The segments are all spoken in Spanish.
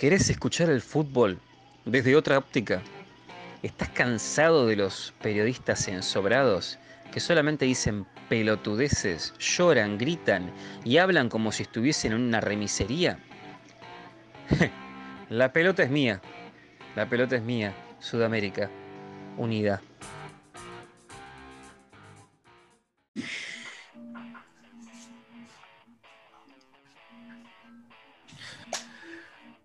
¿Querés escuchar el fútbol desde otra óptica? ¿Estás cansado de los periodistas ensobrados que solamente dicen pelotudeces, lloran, gritan y hablan como si estuviesen en una remisería? La pelota es mía. La pelota es mía. Sudamérica. Unida.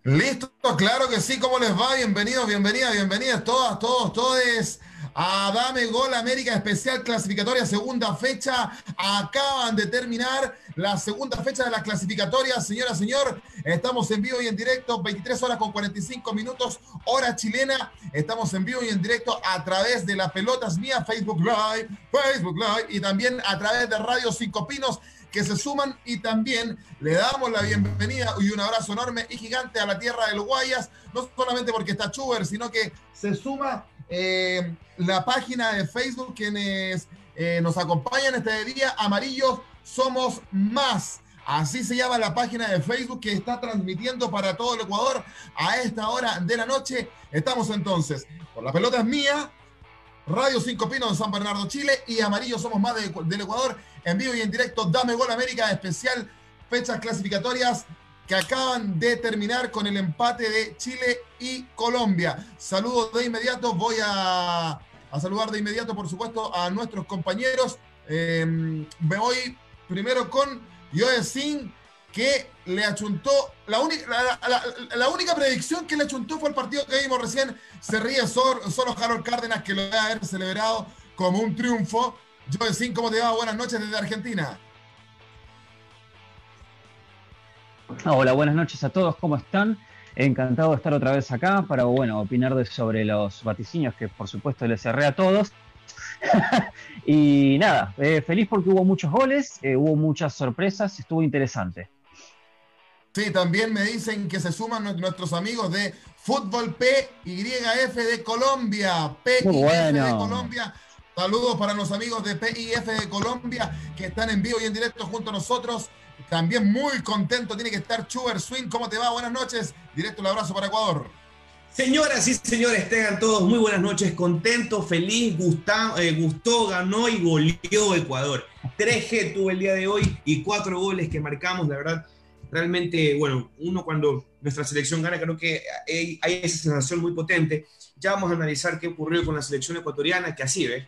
Listo, claro que sí, ¿cómo les va? Bienvenidos, bienvenidas, bienvenidas todas, todos, todes a Dame Gol América Especial Clasificatoria, segunda fecha. Acaban de terminar la segunda fecha de la clasificatoria. Señora, señor, estamos en vivo y en directo, 23 horas con 45 minutos, hora chilena. Estamos en vivo y en directo a través de las pelotas mía, Facebook Live, Facebook Live y también a través de Radio Cinco Pinos que se suman y también le damos la bienvenida y un abrazo enorme y gigante a la tierra de los Guayas, no solamente porque está Chuber, sino que se suma eh, la página de Facebook quienes eh, nos acompañan este día, Amarillos Somos Más. Así se llama la página de Facebook que está transmitiendo para todo el Ecuador a esta hora de la noche. Estamos entonces, por la pelota es mía, Radio Cinco Pinos de San Bernardo, Chile y Amarillos Somos Más del Ecuador en vivo y en directo. Dame Gol América especial, fechas clasificatorias que acaban de terminar con el empate de Chile y Colombia. Saludos de inmediato, voy a, saludar de inmediato, por supuesto, a nuestros compañeros. Em, me voy primero con Joe Sin, que le achuntó, la, única, predicción que le achuntó fue el partido que vimos recién. Se ríe solo, solo Harold Cárdenas, que lo debe haber celebrado como un triunfo. Joe ¿cómo te va? Buenas noches desde Argentina. Hola, buenas noches a todos, ¿cómo están? Encantado de estar otra vez acá para, bueno, opinar sobre los vaticinios que por supuesto les cerré a todos. y nada, eh, feliz porque hubo muchos goles, eh, hubo muchas sorpresas, estuvo interesante. Sí, también me dicen que se suman nuestros amigos de Fútbol PYF de Colombia. PYF de Colombia Saludos para los amigos de PIF de Colombia que están en vivo y en directo junto a nosotros. También muy contento tiene que estar Chuber Swing. ¿Cómo te va? Buenas noches. Directo el abrazo para Ecuador. Señoras y señores, tengan todos muy buenas noches, contento, feliz, eh, gustó, ganó y goleó Ecuador. 3G tuvo el día de hoy y cuatro goles que marcamos, la verdad, realmente, bueno, uno cuando nuestra selección gana, creo que hay, hay esa sensación muy potente. Ya vamos a analizar qué ocurrió con la selección ecuatoriana, que así, ¿ves?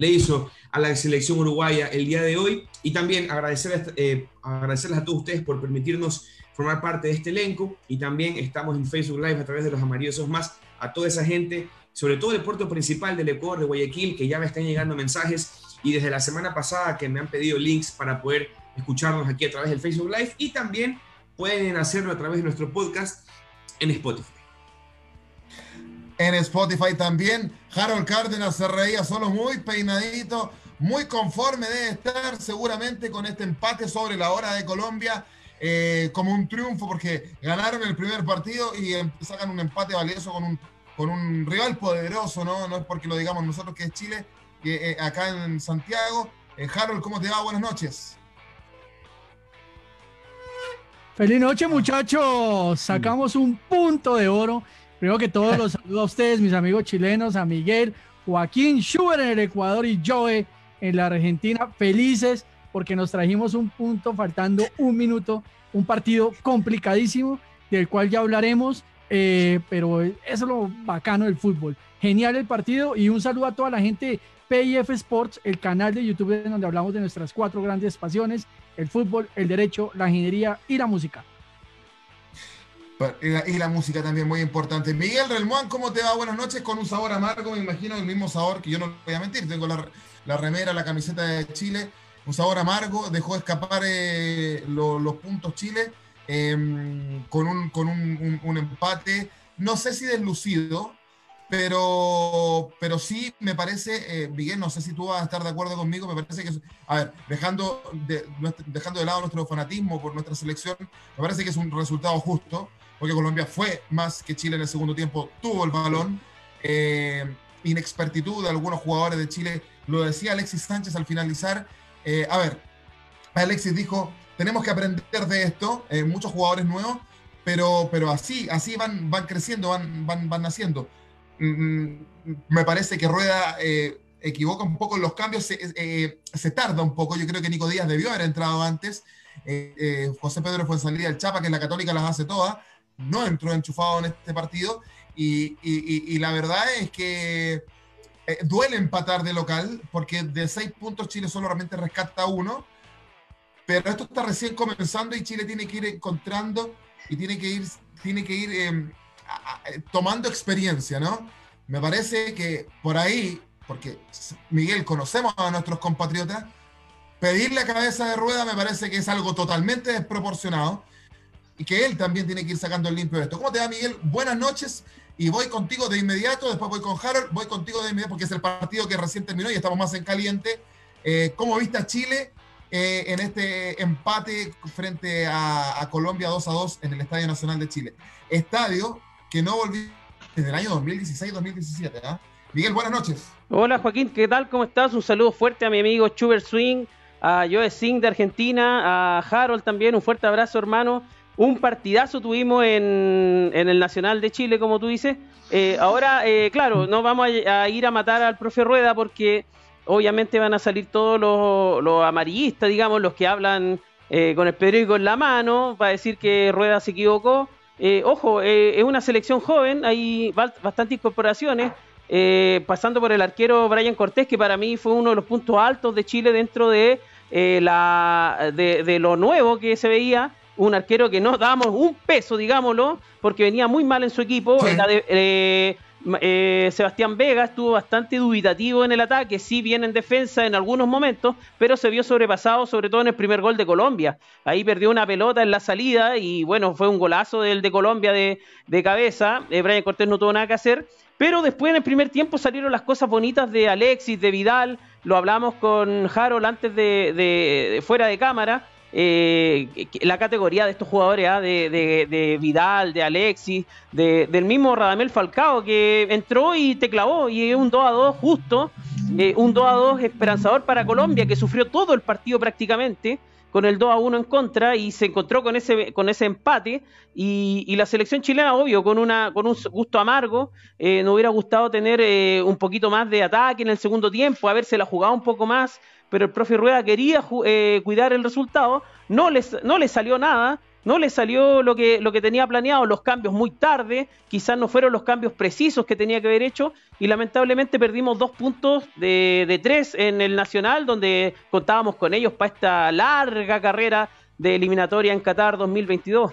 le hizo a la selección uruguaya el día de hoy y también agradecerles, eh, agradecerles a todos ustedes por permitirnos formar parte de este elenco y también estamos en Facebook Live a través de los amarillos más a toda esa gente, sobre todo el puerto principal del Ecuador de Guayaquil, que ya me están llegando mensajes y desde la semana pasada que me han pedido links para poder escucharnos aquí a través del Facebook Live y también pueden hacerlo a través de nuestro podcast en Spotify en Spotify también. Harold Cárdenas se reía solo muy peinadito, muy conforme debe estar seguramente con este empate sobre la hora de Colombia. Eh, como un triunfo porque ganaron el primer partido y em, sacan un empate valioso con un, con un rival poderoso, ¿no? No es porque lo digamos nosotros que es Chile, que eh, acá en Santiago. Eh, Harold, ¿cómo te va? Buenas noches. Feliz noche muchachos, sacamos un punto de oro Primero que todo, los saludo a ustedes, mis amigos chilenos, a Miguel, Joaquín Schubert en el Ecuador y Joe en la Argentina. Felices porque nos trajimos un punto faltando un minuto, un partido complicadísimo del cual ya hablaremos, eh, pero eso es lo bacano del fútbol. Genial el partido y un saludo a toda la gente de PIF Sports, el canal de YouTube donde hablamos de nuestras cuatro grandes pasiones, el fútbol, el derecho, la ingeniería y la música. Y la, música también muy importante. Miguel Relmuán, ¿cómo te va? Buenas noches, con un sabor amargo, me imagino el mismo sabor que yo no voy a mentir. Tengo la, remera, la camiseta de Chile, un sabor amargo, dejó escapar eh, los puntos Chile em, con, un, con un, empate, no sé si deslucido, pero, pero sí me parece, eh, Miguel, no sé si tú vas a estar de acuerdo conmigo, me parece que, a ver, dejando de, dejando de lado nuestro fanatismo por nuestra selección, me parece que es un resultado justo porque Colombia fue más que Chile en el segundo tiempo, tuvo el balón. Eh, inexpertitud de algunos jugadores de Chile, lo decía Alexis Sánchez al finalizar. Eh, a ver, Alexis dijo, tenemos que aprender de esto, eh, muchos jugadores nuevos, pero, pero así, así van, van creciendo, van, van, van naciendo. Mm, me parece que Rueda eh, equivoca un poco los cambios, se, eh, se, tarda un poco. Yo creo que Nico Díaz debió haber entrado antes. Eh, José Pedro fue en salida del Chapa, que en la Católica las hace todas. No entró enchufado en este partido. Y, y, y la verdad es que duele empatar de local, porque de seis puntos Chile solo realmente rescata uno. Pero esto está recién comenzando y Chile tiene que ir encontrando y tiene que ir, tiene que ir em, tomando experiencia, ¿no? Me parece que por ahí, porque Miguel, conocemos a nuestros compatriotas, pedir la cabeza de rueda me parece que es algo totalmente desproporcionado y que él también tiene que ir sacando el limpio de esto. ¿Cómo te va, Miguel? Buenas noches y voy contigo de inmediato, después voy con Harold, voy contigo de inmediato porque es el partido que recién terminó y estamos más en caliente. Eh, ¿Cómo viste a Chile eh, en este empate frente a, Colombia 2 a 2 en el Estadio Nacional de Chile? Estadio que no volvió desde el año 2016-2017. ¿ah? Miguel, buenas noches. Hola Joaquín, ¿qué tal? ¿Cómo estás? Un saludo fuerte a mi amigo Chuber Swing, a Joe Singh de Argentina, a Harold también, un fuerte abrazo hermano. Un partidazo tuvimos en, el Nacional de Chile, como tú dices. Eh, ahora, eh, claro, no vamos a, ir a matar al profe Rueda porque obviamente van a salir todos los, amarillistas, digamos, los que hablan eh, con el periódico en la mano, para decir que Rueda se equivocó. Eh, ojo, eh, es una selección joven, hay bastantes incorporaciones, eh, pasando por el arquero Brian Cortés, que para mí fue uno de los puntos altos de Chile dentro de, la, de, lo nuevo que se veía. Un arquero que no damos un peso, digámoslo, porque venía muy mal en su equipo. Eh, Sebastián Vega estuvo bastante dubitativo en el ataque, sí bien en defensa en algunos momentos, pero se vio sobrepasado sobre todo en el primer gol de Colombia. Ahí perdió una pelota en la salida y bueno, fue un golazo del de Colombia de, cabeza. Eh, Brian Cortés no tuvo nada que hacer, pero después en el primer tiempo salieron las cosas bonitas de Alexis, de Vidal, lo hablamos con Harold antes de fuera de cámara eh, la categoría de estos jugadores, ¿ah? de, Vidal, de Alexis, del mismo Radamel Falcao, que entró y te clavó, y un 2 a 2 justo, eh, un 2 a 2 esperanzador para Colombia, que sufrió todo el partido prácticamente, con el 2 a 1 en contra, y se encontró con ese, con ese empate, y, la selección chilena, obvio, con, una, con un gusto amargo, eh, nos hubiera gustado tener un poquito más de ataque en el segundo tiempo, haberse la jugado un poco más, pero el profe Rueda quería eh, cuidar el resultado, no le no les salió nada, no le salió lo que, lo que tenía planeado, los cambios muy tarde, quizás no fueron los cambios precisos que tenía que haber hecho y lamentablemente perdimos dos puntos de, de tres en el Nacional, donde contábamos con ellos para esta larga carrera de eliminatoria en Qatar 2022.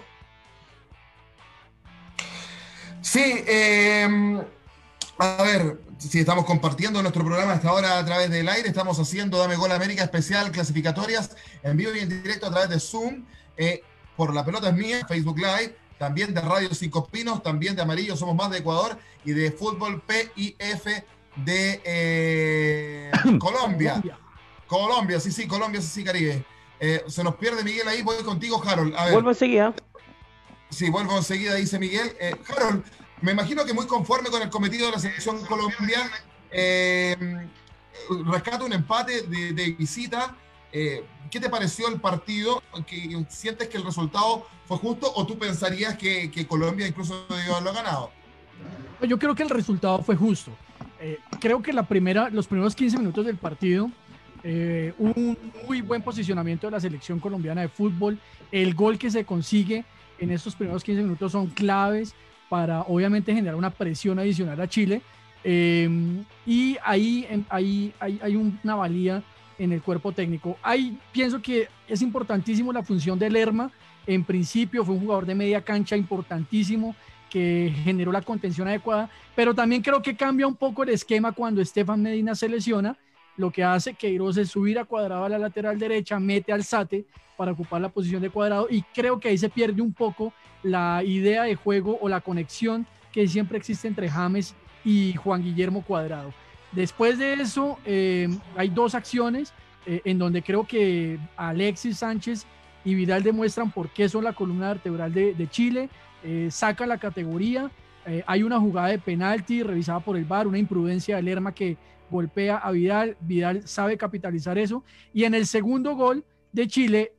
Sí, eh, a ver, si estamos compartiendo nuestro programa hasta ahora a través del aire, estamos haciendo Dame Gol América especial clasificatorias en vivo y en directo a través de Zoom, eh, por La Pelota es Mía, Facebook Live, también de Radio Cinco Pinos, también de Amarillo Somos Más de Ecuador y de Fútbol PIF de eh, Colombia. Colombia, sí, sí, Colombia, sí, sí, Caribe. Eh, se nos pierde Miguel ahí, voy contigo, Harold. Vuelvo enseguida. Sí, vuelvo enseguida, dice Miguel. Harold, me imagino que muy conforme con el cometido de la selección colombiana, eh, rescata un empate de, visita. Eh, ¿Qué te pareció el partido? ¿Sientes que el resultado fue justo o tú pensarías que, Colombia incluso debió haberlo ganado? Yo creo que el resultado fue justo. Eh, creo que la primera, los primeros 15 minutos del partido, eh, un muy buen posicionamiento de la selección colombiana de fútbol. El gol que se consigue en estos primeros 15 minutos son claves para obviamente generar una presión adicional a Chile. Em, y ahí, ahí, hay una valía en el cuerpo técnico. Ahí pienso que es importantísimo la función de Lerma. En principio fue un jugador de media cancha importantísimo que generó la contención adecuada, pero también creo que cambia un poco el esquema cuando Estefan Medina se lesiona, lo que hace que Iros es subir a cuadrado a la lateral derecha, mete al Sate para ocupar la posición de cuadrado y creo que ahí se pierde un poco la idea de juego o la conexión que siempre existe entre James y Juan Guillermo Cuadrado. Después de eso, eh, hay dos acciones eh, en donde creo que Alexis Sánchez y Vidal demuestran por qué son la columna vertebral de, Chile, eh, saca la categoría, hay una jugada de penalti revisada por el VAR, una imprudencia de Lerma que golpea a Vidal, Vidal sabe capitalizar eso, y en el segundo gol de Chile,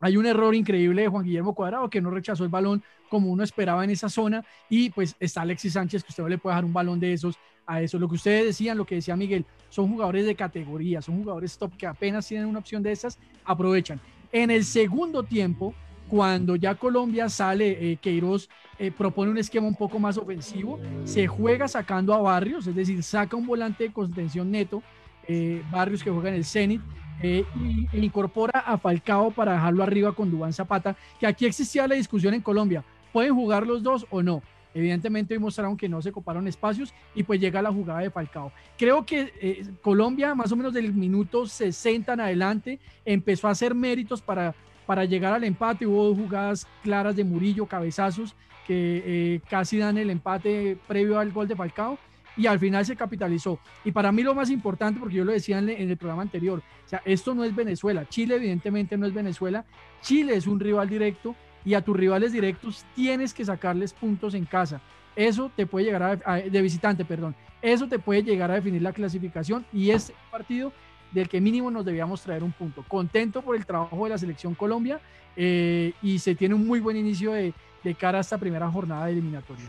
hay un error increíble de Juan Guillermo Cuadrado que no rechazó el balón como uno esperaba en esa zona y pues está Alexis Sánchez que usted no le puede dejar un balón de esos a eso. Lo que ustedes decían, lo que decía Miguel, son jugadores de categoría, son jugadores top que apenas tienen una opción de esas, aprovechan. En el segundo tiempo, cuando ya Colombia sale, eh, Queiroz eh, propone un esquema un poco más ofensivo, se juega sacando a Barrios, es decir, saca un volante de contención neto, eh, Barrios que juega en el Zenit, eh, e incorpora a Falcao para dejarlo arriba con Dubán Zapata, que aquí existía la discusión en Colombia, ¿pueden jugar los dos o no? Evidentemente mostraron que no se coparon espacios y pues llega la jugada de Falcao. Creo que eh, Colombia más o menos del minuto 60 en adelante empezó a hacer méritos para, para llegar al empate. Hubo jugadas claras de Murillo, cabezazos, que eh, casi dan el empate previo al gol de Falcao y al final se capitalizó. Y para mí lo más importante, porque yo lo decía en, el programa anterior, o sea, esto no es Venezuela, Chile evidentemente no es Venezuela, Chile es un rival directo y a tus rivales directos tienes que sacarles puntos en casa. Eso te puede llegar a, de visitante, perdón. Eso te puede llegar a definir la clasificación y es partido del que mínimo nos debíamos traer un punto. Contento por el trabajo de la selección Colombia eh, y se tiene un muy buen inicio de, de cara a esta primera jornada de eliminatoria.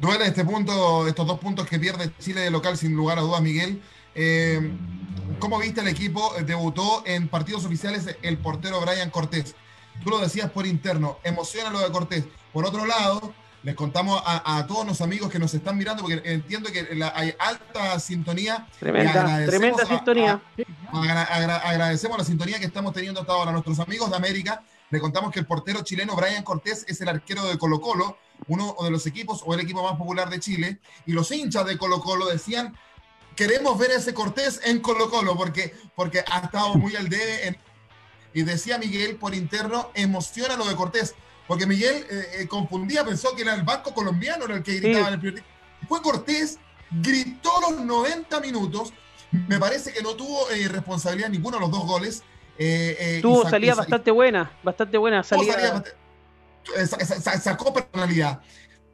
Duele este punto, estos dos puntos que pierde Chile de local, sin lugar a dudas, Miguel. Eh, ¿Cómo viste el equipo? Debutó en partidos oficiales el portero Brian Cortés. Tú lo decías por interno, emociona lo de Cortés. Por otro lado, les contamos a, todos los amigos que nos están mirando, porque entiendo que hay alta sintonía. Tremenda, tremenda sintonía. agradecemos la sintonía que estamos teniendo hasta ahora. Nuestros amigos de América, le contamos que el portero chileno Brian Cortés es el arquero de Colo Colo uno de los equipos o el equipo más popular de Chile, y los hinchas de Colo Colo decían, queremos ver ese Cortés en Colo Colo, porque, porque ha estado muy al debe. y decía Miguel por interno, emociona lo de Cortés, porque Miguel eh, eh, confundía, pensó que era el banco colombiano el que gritaba en el primer Fue Cortés, gritó los 90 minutos, me parece que no tuvo eh, responsabilidad ninguno de los dos goles. tuvo salida bastante buena, bastante buena salida sacó personalidad.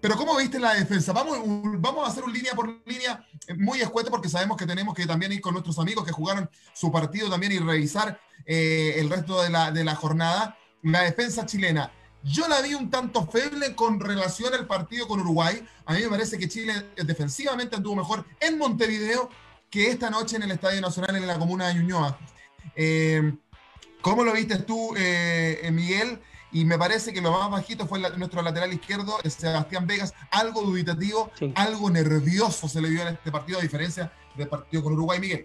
Pero ¿cómo viste la defensa? Vamos, vamos a hacer un línea por línea muy escueto porque sabemos que tenemos que también ir con nuestros amigos que jugaron su partido también y revisar eh, el resto de la, de la jornada. La defensa chilena. Yo la vi un tanto feble con relación al partido con Uruguay. A mí me parece que Chile defensivamente anduvo mejor en Montevideo que esta noche en el Estadio Nacional en la comuna de Ñuñoa. Eh, ¿Cómo lo viste tú, eh, Miguel? Y me parece que lo más bajito fue nuestro lateral izquierdo, Sebastián Vegas, algo dubitativo, algo nervioso se le vio en este partido, a diferencia del partido con Uruguay, Miguel.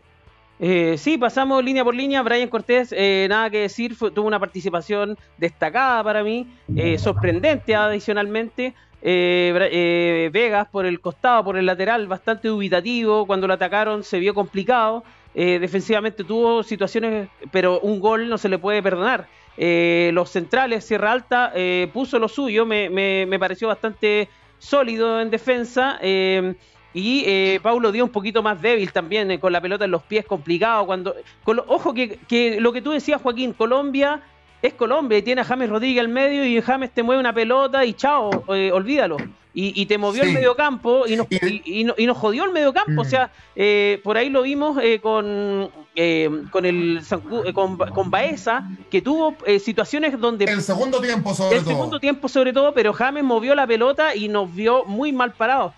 Eh, sí, pasamos línea por línea. Brian Cortés, eh, nada que decir, tuvo una participación destacada para mí, eh, sorprendente adicionalmente. Vegas por el costado, por el lateral, bastante dubitativo. Cuando lo atacaron se vio complicado. defensivamente tuvo situaciones, pero un gol no se le puede perdonar. Eh, los centrales, Sierra Alta, eh, puso lo suyo, me, me, pareció bastante sólido en defensa. Eh, y Paulo dio un poquito más débil también, con la pelota en los pies, complicado. cuando Ojo que, que, lo que tú decías, Joaquín, Colombia es Colombia y tiene a James Rodríguez al medio y James te mueve una pelota y chao, olvídalo y, te movió el mediocampo y nos, y, y, nos jodió el mediocampo. O mm. sea, eh, por ahí lo vimos eh, con, eh, con, el, con, con Baeza, que tuvo situaciones donde... El segundo tiempo sobre todo. El segundo tiempo sobre todo, pero James movió la pelota y nos vio muy mal parados.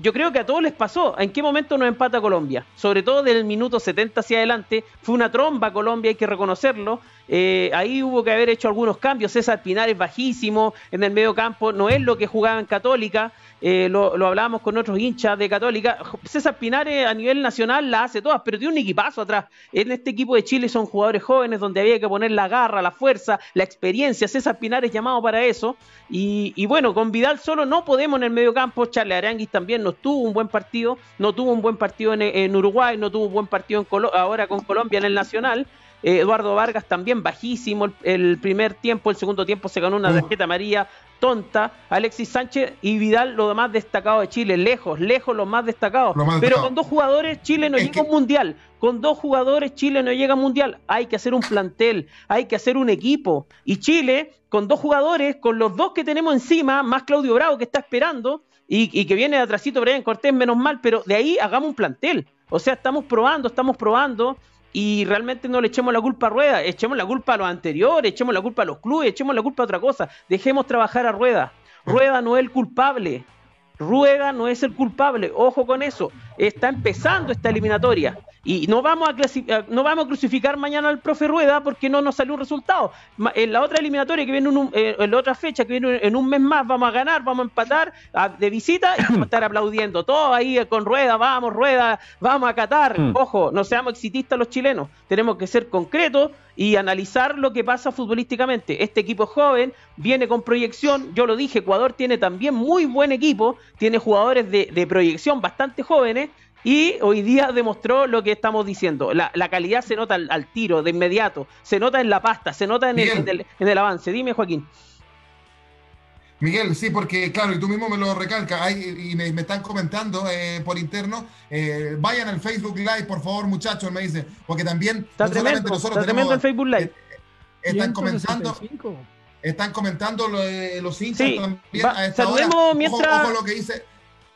Yo creo que a todos les pasó. ¿En qué momento nos empata Colombia? Sobre todo del minuto 70 hacia adelante. Fue una tromba Colombia, hay que reconocerlo. Eh, ahí hubo que haber hecho algunos cambios. César Pinar es bajísimo en el medio campo, no es lo que jugaba en Católica. Eh, lo, lo, hablábamos con otros hinchas de Católica. César Pinares a nivel nacional la hace todas, pero tiene un equipazo atrás. En este equipo de Chile son jugadores jóvenes donde había que poner la garra, la fuerza, la experiencia. César Pinares llamado para eso. Y, bueno, con Vidal solo no podemos en el medio campo. Charles Aranguis también no tuvo un buen partido, no tuvo un buen partido en, Uruguay, no tuvo un buen partido ahora con Colombia en el Nacional. Eh, Eduardo Vargas también bajísimo el, primer tiempo, el segundo tiempo se ganó una tarjeta amarilla tonta. Alexis Sánchez y Vidal, lo más destacado de Chile, lejos, lejos lo más destacado. Pero con dos jugadores Chile no llega a un mundial. Con dos jugadores Chile no llega a un mundial. Hay que hacer un plantel, hay que hacer un equipo. Y Chile, con dos jugadores, con los dos que tenemos encima, más Claudio Bravo que está esperando y, que viene de atrásito Brian Cortés, menos mal, pero de ahí hagamos un plantel. O sea, estamos probando, estamos probando y realmente no le echemos la culpa a Rueda, echemos la culpa a los anteriores, echemos la culpa a los clubes, echemos la culpa a otra cosa, dejemos trabajar a Rueda. Rueda no es el culpable, Rueda no es el culpable, ojo con eso, está empezando esta eliminatoria. Y no vamos, a no vamos a crucificar mañana al profe Rueda porque no nos salió un resultado. En la otra eliminatoria que viene eh, en, la otra fecha, que viene en un mes más, vamos a ganar, vamos a empatar de visita y vamos a estar aplaudiendo. Todos ahí con Rueda, vamos, Rueda, vamos a Qatar. Mm. Ojo, no seamos exitistas los chilenos. Tenemos que ser concretos y analizar lo que pasa futbolísticamente. Este equipo joven viene con proyección. Yo lo dije, Ecuador tiene también muy buen equipo, tiene jugadores de, de proyección bastante jóvenes y hoy día demostró lo que estamos diciendo. La, calidad se nota al, tiro, de inmediato. Se nota en la pasta, se nota en el, avance. Dime, Joaquín. Miguel, sí, porque claro, y tú mismo me lo recalcas, y me, están comentando eh, por interno, eh, vayan al Facebook Live, por favor, muchachos, me dicen, porque también está tremendo, nosotros tenemos... el Facebook Live. Eh, están comentando... Están comentando los hinchas también a esta saludemos mientras... lo que dice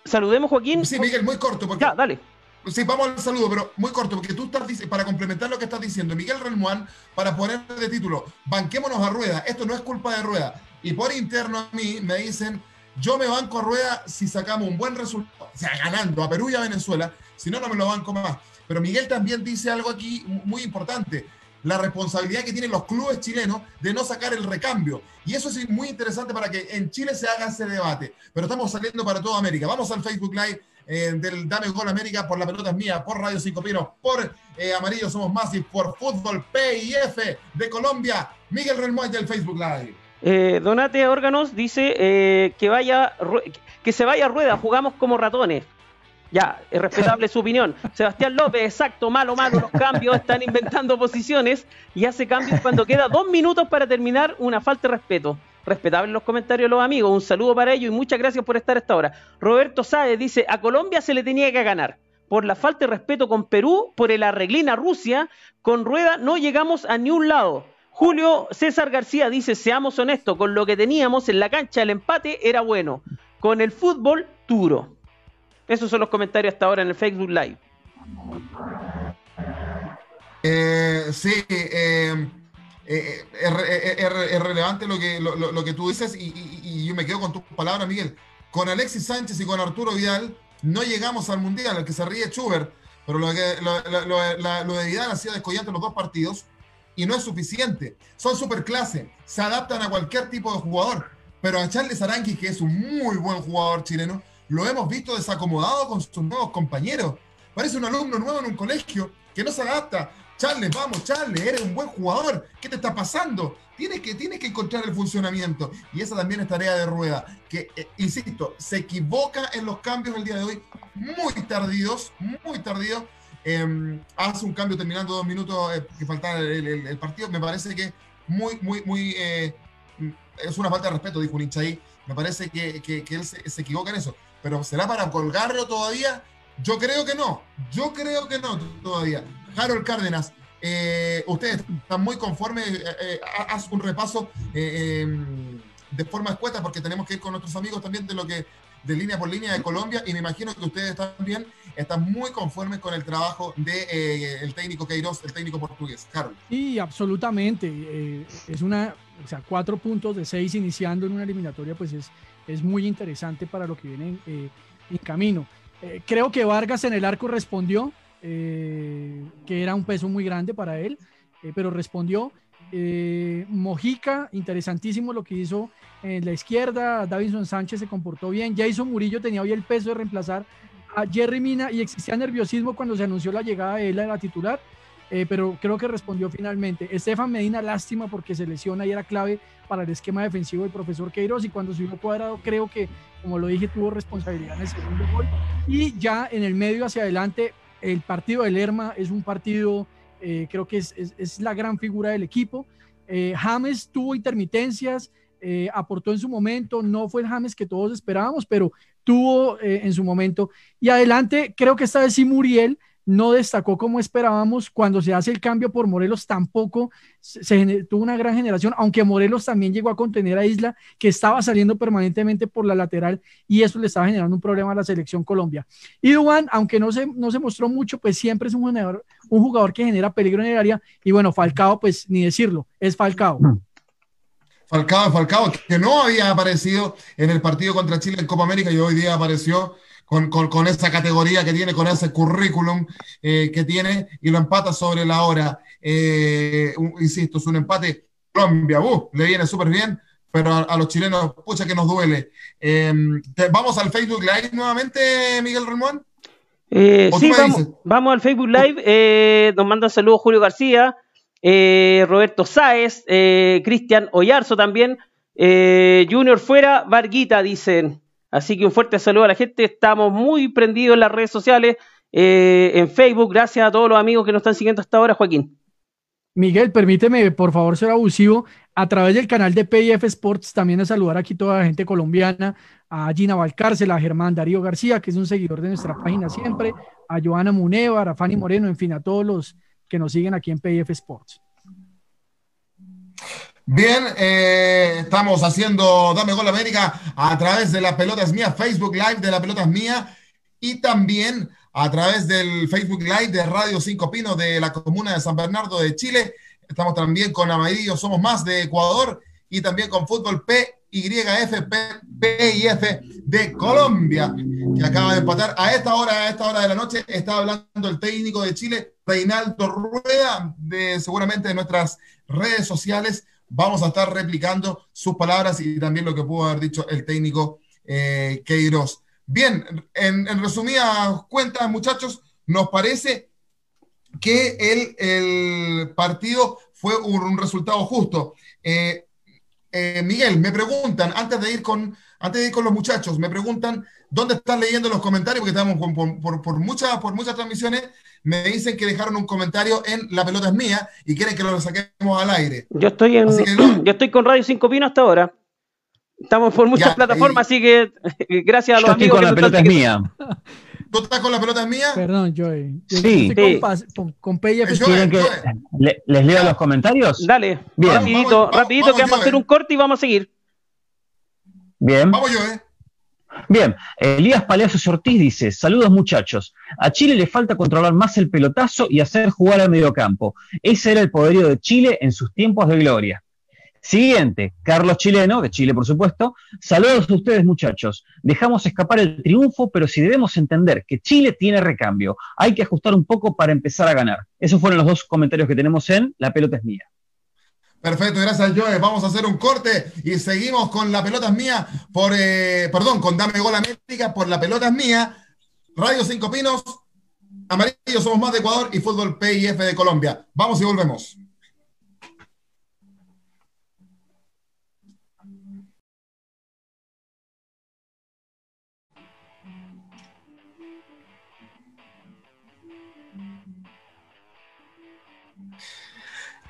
Saludemos, Joaquín. Sí, Miguel, muy corto. Porque, ya, dale. Sí, vamos al saludo, pero muy corto, porque tú estás diciendo, para complementar lo que estás diciendo, Miguel Relmuán, para poner de título, banquémonos a Rueda, esto no es culpa de Rueda. Y por interno a mí me dicen, yo me banco a Rueda si sacamos un buen resultado, o sea, ganando a Perú y a Venezuela, si no, no me lo banco más. Pero Miguel también dice algo aquí muy importante, la responsabilidad que tienen los clubes chilenos de no sacar el recambio. Y eso es muy interesante para que en Chile se haga ese debate. Pero estamos saliendo para toda América. Vamos al Facebook Live eh, del Dame Gol América por La Pelota es Mía, por Radio Cinco Pinos, por eh, Amarillo Somos Más y por Fútbol PIF de Colombia. Miguel Relmoy del Facebook Live. Eh, Donate Órganos dice que vaya que se vaya a rueda, jugamos como ratones. Ya, es respetable su opinión. Sebastián López, exacto, malo, malo, los cambios, están inventando posiciones y hace cambios cuando queda dos minutos para terminar una falta de respeto. Respetable los comentarios de los amigos, un saludo para ellos y muchas gracias por estar esta hora. Roberto Sáez dice, a Colombia se le tenía que ganar. Por la falta de respeto con Perú, por el arreglín a Rusia, con Rueda no llegamos a ni un lado. Julio César García dice, seamos honestos, con lo que teníamos en la cancha el empate era bueno. Con el fútbol, duro. Esos son los comentarios hasta ahora en el Facebook Live. Eh, sí, eh, eh, es, relevante lo que, lo, que tú dices y, yo me quedo con tus palabras, Miguel. Con Alexis Sánchez y con Arturo Vidal no llegamos al Mundial, al que se ríe Schubert, pero lo, que, lo, de Vidal ha sido descollante en los dos partidos y no es suficiente. Son super clase, se adaptan a cualquier tipo de jugador, pero a Charles Aranqui, que es un muy buen jugador chileno, lo hemos visto desacomodado con sus nuevos compañeros. Parece un alumno nuevo en un colegio que no se adapta. Charles, vamos, Charles, eres un buen jugador. ¿Qué te está pasando? Tienes que, tienes que encontrar el funcionamiento. Y esa también es tarea de rueda. Que, eh, insisto, se equivoca en los cambios el día de hoy, muy tardíos, muy tardíos. Em, hace un cambio terminando dos minutos eh, que faltaba el, partido. Me parece que muy, muy, muy. Eh, es una falta de respeto, dijo un hincha ahí. Me parece que, él se, se equivoca en eso. Pero ¿será para colgarlo todavía? Yo creo que no. Yo creo que no todavía. Harold Cárdenas, eh, ustedes están muy conformes. Eh, eh, haz un repaso em, de forma escueta porque tenemos que ir con nuestros amigos también de lo que de línea por línea de Colombia y me imagino que ustedes también están muy conformes con el trabajo del de, el técnico Queiroz, el técnico portugués. Harold. Sí, absolutamente. es una, o sea, cuatro puntos de seis iniciando en una eliminatoria, pues es, es muy interesante para lo que viene en, eh, camino. Eh, creo que Vargas en el arco respondió, eh, que era un peso muy grande para él, pero respondió. Mojica, interesantísimo lo que hizo en la izquierda. Davinson Sánchez se comportó bien. Jason Murillo tenía hoy el peso de reemplazar a Jerry Mina y existía nerviosismo cuando se anunció la llegada de él a la titular. pero creo que respondió finalmente. Estefan Medina, lástima porque se lesiona y era clave para el esquema defensivo del profesor Queiroz y cuando subió cuadrado creo que, como lo dije, tuvo responsabilidad en el segundo gol. Y ya en el medio hacia adelante, el partido de Lerma es un partido, eh, creo que es, es, la gran figura del equipo. Eh, James tuvo intermitencias, eh, aportó en su momento, no fue el James que todos esperábamos, pero tuvo en su momento. Y adelante, creo que esta vez sí Muriel no destacó como esperábamos. Cuando se hace el cambio por Morelos, tampoco se, tuvo una gran generación, aunque Morelos también llegó a contener a Isla, que estaba saliendo permanentemente por la lateral y eso le estaba generando un problema a la selección Colombia. Y Duan, aunque no se, no se mostró mucho, pues siempre es un jugador, un jugador que genera peligro en el área. Y bueno, Falcao, pues ni decirlo, es Falcao. Mm. Falcao, Falcao, que no había aparecido en el partido contra Chile en Copa América y hoy día apareció con, con, esa categoría que tiene, con ese currículum eh, que tiene y lo empata sobre la hora. Eh, insisto, es un empate. Colombia, uh, le viene súper bien, pero a, los chilenos, pucha que nos duele. Em, vamos al Facebook Live nuevamente, Miguel Ramón. Eh, sí, vamos, vamos, al Facebook Live. nos manda saludos Julio García, Roberto Sáez, Cristian Oyarzo también. Junior fuera, Varguita, dicen. Así que un fuerte saludo a la gente. Estamos muy prendidos en las redes sociales, eh, en Facebook. Gracias a todos los amigos que nos están siguiendo hasta ahora, Joaquín. Miguel, permíteme, por favor, ser abusivo. A través del canal de PIF Sports, también a saludar aquí toda la gente colombiana, a Gina Valcárcel, a Germán Darío García, que es un seguidor de nuestra página siempre, a Joana Muneva, a Fanny Moreno, en fin, a todos los que nos siguen aquí en PIF Sports. Bien, eh, estamos haciendo Dame Gol América a través de La Pelota es Mía, Facebook Live de La Pelota es Mía y también a través del Facebook Live de Radio Cinco Pinos de la comuna de San Bernardo de Chile. Estamos también con Amarillo Somos Más de Ecuador y también con Fútbol PYF, PIF de Colombia, que acaba de empatar. A esta hora, a esta hora de la noche, está hablando el técnico de Chile, Reinaldo Rueda, de seguramente de nuestras redes sociales vamos a estar replicando sus palabras y también lo que pudo haber dicho el técnico eh, Queiroz. Bien, en, resumidas cuentas, muchachos, nos parece que el, partido fue un, resultado justo. Eh, eh, Miguel, me preguntan, antes de ir con, antes de ir con los muchachos, me preguntan dónde están leyendo los comentarios, porque estamos por, por, muchas, por muchas transmisiones me dicen que dejaron un comentario en La Pelota es Mía y quieren que lo saquemos al aire. Yo estoy en, yo estoy con Radio 5 Pino hasta ahora. Estamos por muchas plataformas, así que gracias a los amigos. Estoy con La Pelota es Mía. ¿Tú estás con La Pelota es Mía? Perdón, Joey. sí. Con, con, PIF. ¿Quieren que les leo los comentarios? Dale, Bien. rapidito, rapidito que vamos a hacer un corte y vamos a seguir. Bien. Vamos, Joey. Bien, Elías Palacios Ortiz dice, saludos muchachos, a Chile le falta controlar más el pelotazo y hacer jugar al mediocampo. Ese era el poderío de Chile en sus tiempos de gloria. Siguiente, Carlos Chileno, de Chile por supuesto. Saludos a ustedes muchachos. Dejamos escapar el triunfo, pero si debemos entender que Chile tiene recambio, hay que ajustar un poco para empezar a ganar. Esos fueron los dos comentarios que tenemos en La pelota es mía. Perfecto, gracias Joe. Vamos a hacer un corte y seguimos con La Pelota Mía, por, eh, perdón, con Dame Gol América, por La Pelota Mía, Radio Cinco Pinos, Amarillo Somos Más de Ecuador y Fútbol PIF de Colombia. Vamos y volvemos.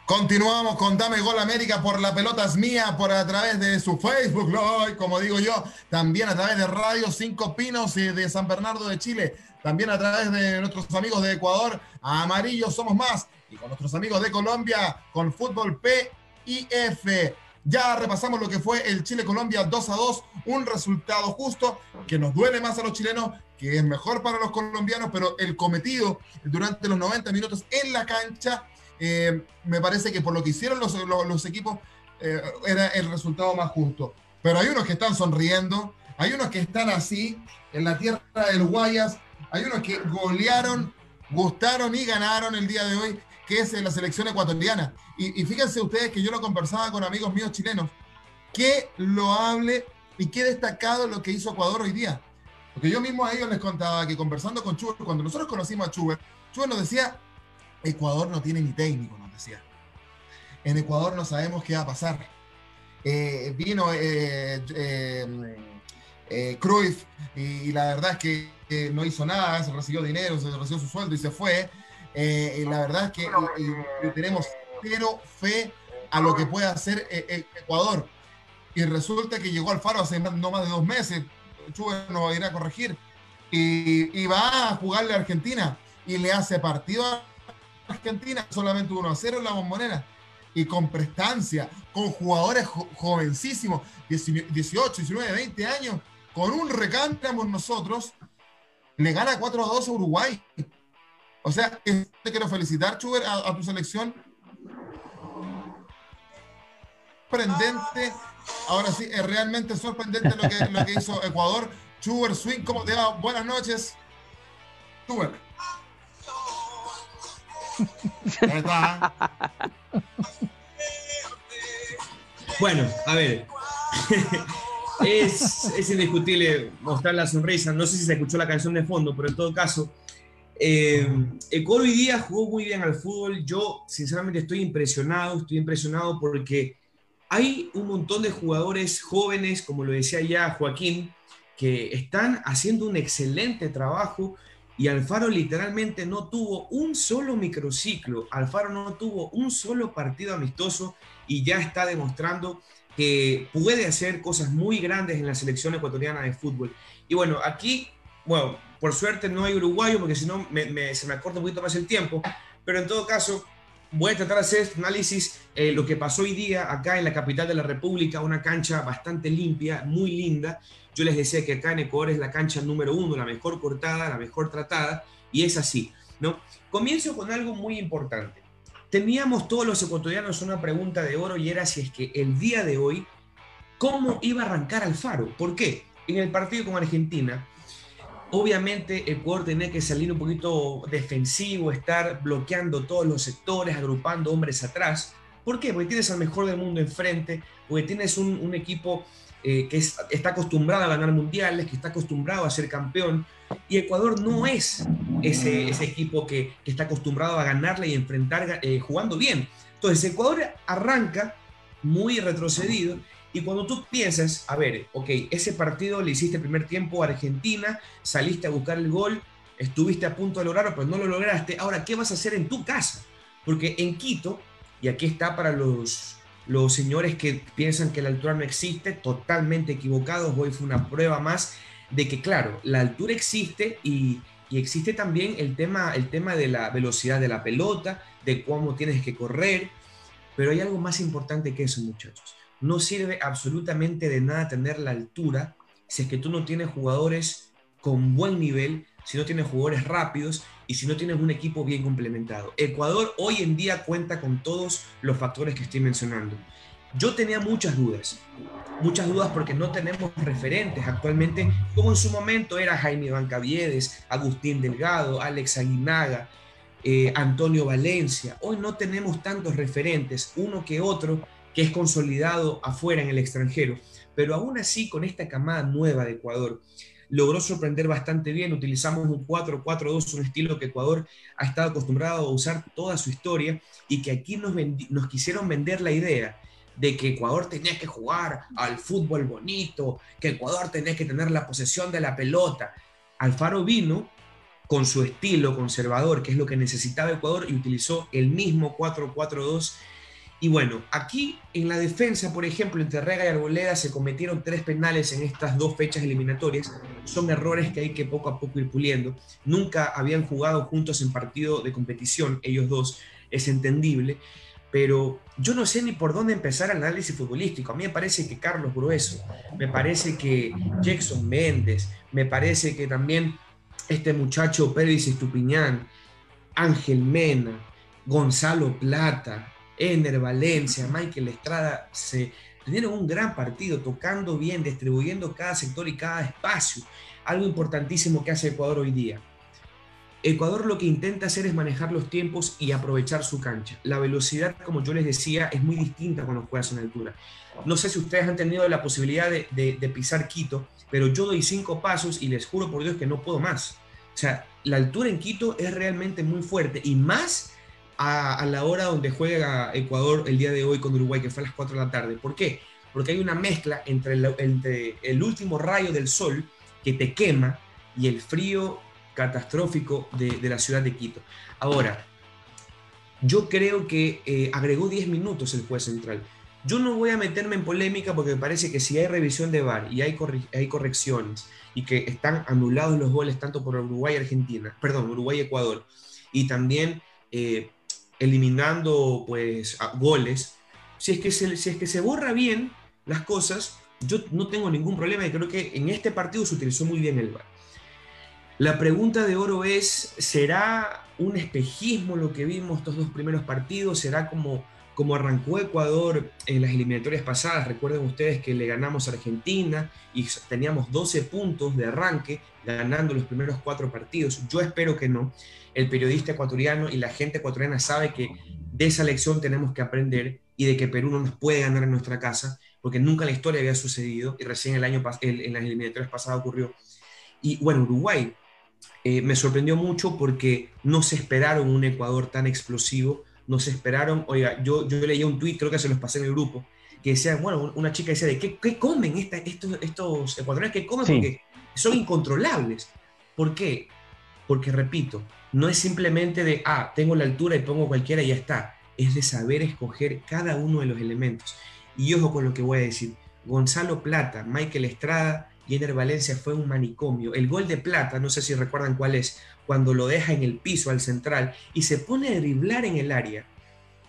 Continuamos con Dame Gol América por la pelota es mía, por a través de su Facebook Live, como digo yo, también a través de Radio Cinco Pinos y de San Bernardo de Chile, también a través de nuestros amigos de Ecuador, Amarillo Somos Más, y con nuestros amigos de Colombia, con Fútbol PIF. Ya repasamos lo que fue el Chile-Colombia 2 a 2, un resultado justo que nos duele más a los chilenos, que es mejor para los colombianos, pero el cometido durante los 90 minutos en la cancha eh, me parece que por lo que hicieron los, equipos eh, era el resultado más justo. Pero hay unos que están sonriendo, hay unos que están así, en la tierra del Guayas, hay unos que golearon, gustaron y ganaron el día de hoy, que es la selección ecuatoriana. Y, fíjense ustedes que yo lo conversaba con amigos míos chilenos, qué loable y qué destacado lo que hizo Ecuador hoy día. Porque yo mismo a ellos les contaba que conversando con Chuber, cuando nosotros conocimos a Chuber, Chuber nos decía, Ecuador no tiene ni técnico, nos decía. En Ecuador no sabemos qué va a pasar. Eh, vino eh, eh, Cruyff y, la verdad es que no hizo nada, se recibió dinero, se recibió su sueldo y se fue. la verdad es que tenemos cero fe a lo que puede hacer Ecuador. Y resulta que llegó al Faro hace no más de dos meses. Chuber nos va a ir a corregir. Y, y va a jugarle a Argentina y le hace partido a Argentina, solamente 1 a 0 en la bombonera. Y con prestancia, con jugadores jovencísimos, 18, 19, 20 años, con un recambio nosotros, le gana 4 a 2 a Uruguay. O sea, te quiero felicitar, Chuber, a, tu selección. Sorprendente. Ahora sí, es realmente sorprendente lo que, lo que hizo Ecuador. Chuber Swing, ¿cómo te va? Buenas noches. Chuber. Bueno, a ver. es, es, indiscutible mostrar la sonrisa. No sé si se escuchó la canción de fondo, pero en todo caso, eh, Ecuador hoy día jugó muy bien al fútbol. Yo, sinceramente, estoy impresionado. Estoy impresionado porque hay un montón de jugadores jóvenes, como lo decía ya Joaquín, que están haciendo un excelente trabajo y Alfaro literalmente no tuvo un solo microciclo, Alfaro no tuvo un solo partido amistoso y ya está demostrando que puede hacer cosas muy grandes en la selección ecuatoriana de fútbol. Y bueno, aquí, bueno, por suerte no hay uruguayo porque si no se me acorta un poquito más el tiempo, pero en todo caso voy a tratar de hacer este análisis eh, lo que pasó hoy día acá en la capital de la República, una cancha bastante limpia, muy linda, yo les decía que acá en Ecuador es la cancha número uno, la mejor cortada, la mejor tratada, y es así, ¿no? Comienzo con algo muy importante. Teníamos todos los ecuatorianos una pregunta de oro y era si es que el día de hoy, ¿cómo iba a arrancar Alfaro? ¿Por qué? En el partido con Argentina, obviamente Ecuador tenía que salir un poquito defensivo, estar bloqueando todos los sectores, agrupando hombres atrás. ¿Por qué? Porque tienes al mejor del mundo enfrente, porque tienes un, un equipo eh, que está acostumbrado a ganar mundiales, que está acostumbrado a ser campeón, y Ecuador no es ese, ese equipo que, que, está acostumbrado a ganarle y enfrentar eh, jugando bien. Entonces, Ecuador arranca muy retrocedido, y cuando tú piensas, a ver, ok, ese partido le hiciste el primer tiempo a Argentina, saliste a buscar el gol, estuviste a punto de lograrlo, pero no lo lograste, ahora, ¿qué vas a hacer en tu casa? Porque en Quito, y aquí está para los los señores que piensan que la altura no existe, totalmente equivocados. Hoy fue una prueba más de que, claro, la altura existe y, existe también el tema, el tema de la velocidad de la pelota, de cómo tienes que correr. Pero hay algo más importante que eso, muchachos. No sirve absolutamente de nada tener la altura si es que tú no tienes jugadores con buen nivel, si no tienes jugadores rápidos y si no tienes un equipo bien complementado. Ecuador hoy en día cuenta con todos los factores que estoy mencionando. Yo tenía muchas dudas, muchas dudas porque no tenemos referentes actualmente, como en su momento era Jaime Bancaviedes, Agustín Delgado, Alex Aguinaga, eh, Antonio Valencia. Hoy no tenemos tantos referentes, uno que otro, que es consolidado afuera en el extranjero. Pero aún así, con esta camada nueva de Ecuador, logró sorprender bastante bien. Utilizamos un 4-4-2, un estilo que Ecuador ha estado acostumbrado a usar toda su historia y que aquí nos, nos quisieron vender la idea de que Ecuador tenía que jugar al fútbol bonito, que Ecuador tenía que tener la posesión de la pelota. Alfaro vino con su estilo conservador, que es lo que necesitaba Ecuador, y utilizó el mismo 4-4-2 y bueno, aquí en la defensa, por ejemplo, entre Rega y Arboleda se cometieron tres penales en estas dos fechas eliminatorias. Son errores que hay que poco a poco ir puliendo. Nunca habían jugado juntos en partido de competición, ellos dos, es entendible. Pero yo no sé ni por dónde empezar el análisis futbolístico. A mí me parece que Carlos Grueso, me parece que Jackson Méndez, me parece que también este muchacho Pérez Estupiñán, Ángel Mena, Gonzalo Plata, Ener Valencia, Michael Estrada, se tuvieron un gran partido, tocando bien, distribuyendo cada sector y cada espacio. Algo importantísimo que hace Ecuador hoy día. Ecuador lo que intenta hacer es manejar los tiempos y aprovechar su cancha. La velocidad, como yo les decía, es muy distinta cuando juegas en altura. No sé si ustedes han tenido la posibilidad de, de pisar Quito, pero yo doy cinco pasos y les juro por Dios que no puedo más. O sea, la altura en Quito es realmente muy fuerte y más a, la hora donde juega Ecuador el día de hoy con Uruguay, que fue a las 4 de la tarde. ¿Por qué? Porque hay una mezcla entre el, último rayo del sol que te quema y el frío catastrófico de, la ciudad de Quito. Ahora, yo creo que eh, agregó 10 minutos el juez central. Yo no voy a meterme en polémica porque me parece que si hay revisión de VAR y hay, hay correcciones y que están anulados los goles tanto por Uruguay y Argentina, perdón, Uruguay y Ecuador, y también eh, eliminando pues goles, si es, que se, si es que se borra bien las cosas, yo no tengo ningún problema y creo que en este partido se utilizó muy bien el VAR. La pregunta de oro es, ¿será un espejismo lo que vimos estos dos primeros partidos? ¿Será como como arrancó Ecuador en las eliminatorias pasadas, recuerden ustedes que le ganamos a Argentina y teníamos 12 puntos de arranque ganando los primeros cuatro partidos. Yo espero que no. El periodista ecuatoriano y la gente ecuatoriana sabe que de esa lección tenemos que aprender y de que Perú no nos puede ganar en nuestra casa, porque nunca en la historia había sucedido y recién el año en las eliminatorias pasadas ocurrió. Y bueno, Uruguay eh, me sorprendió mucho porque no se esperaron un Ecuador tan explosivo nos esperaron, oiga, yo, yo leía un tweet, creo que se los pasé en el grupo, que decía, bueno, una chica decía, ¿de qué, qué comen esta, estos, estos ecuatorianos? ¿Qué comen? Porque son incontrolables. ¿Por qué? Porque, repito, no es simplemente de, ah, tengo la altura y pongo cualquiera y ya está. Es de saber escoger cada uno de los elementos. Y ojo con lo que voy a decir. Gonzalo Plata, Michael Estrada y Eder Valencia fue un manicomio. El gol de Plata, no sé si recuerdan cuál es, cuando lo deja en el piso al central y se pone a driblar en el área.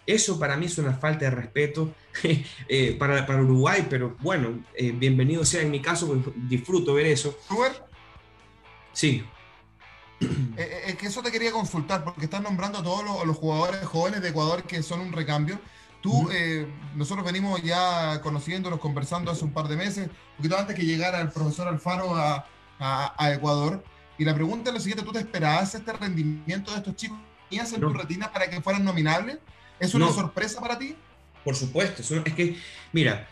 Eso para mí es una falta de respeto eh, para, para, Uruguay, pero bueno, eh, bienvenido sea en mi caso, pues, disfruto ver eso. Robert. Sí. Eh, es que eso te quería consultar, porque estás nombrando a todos los, jugadores jóvenes de Ecuador que son un recambio. Tú, nosotros venimos ya conociéndolos, conversando hace un par de meses, un poquito antes que llegara el profesor Alfaro a, a Ecuador. Y la pregunta es la siguiente, ¿tú te esperabas este rendimiento de estos chicos? ¿Tenías en tu retina para que fueran nominables? ¿Es una sorpresa para ti? Por supuesto, es que, mira,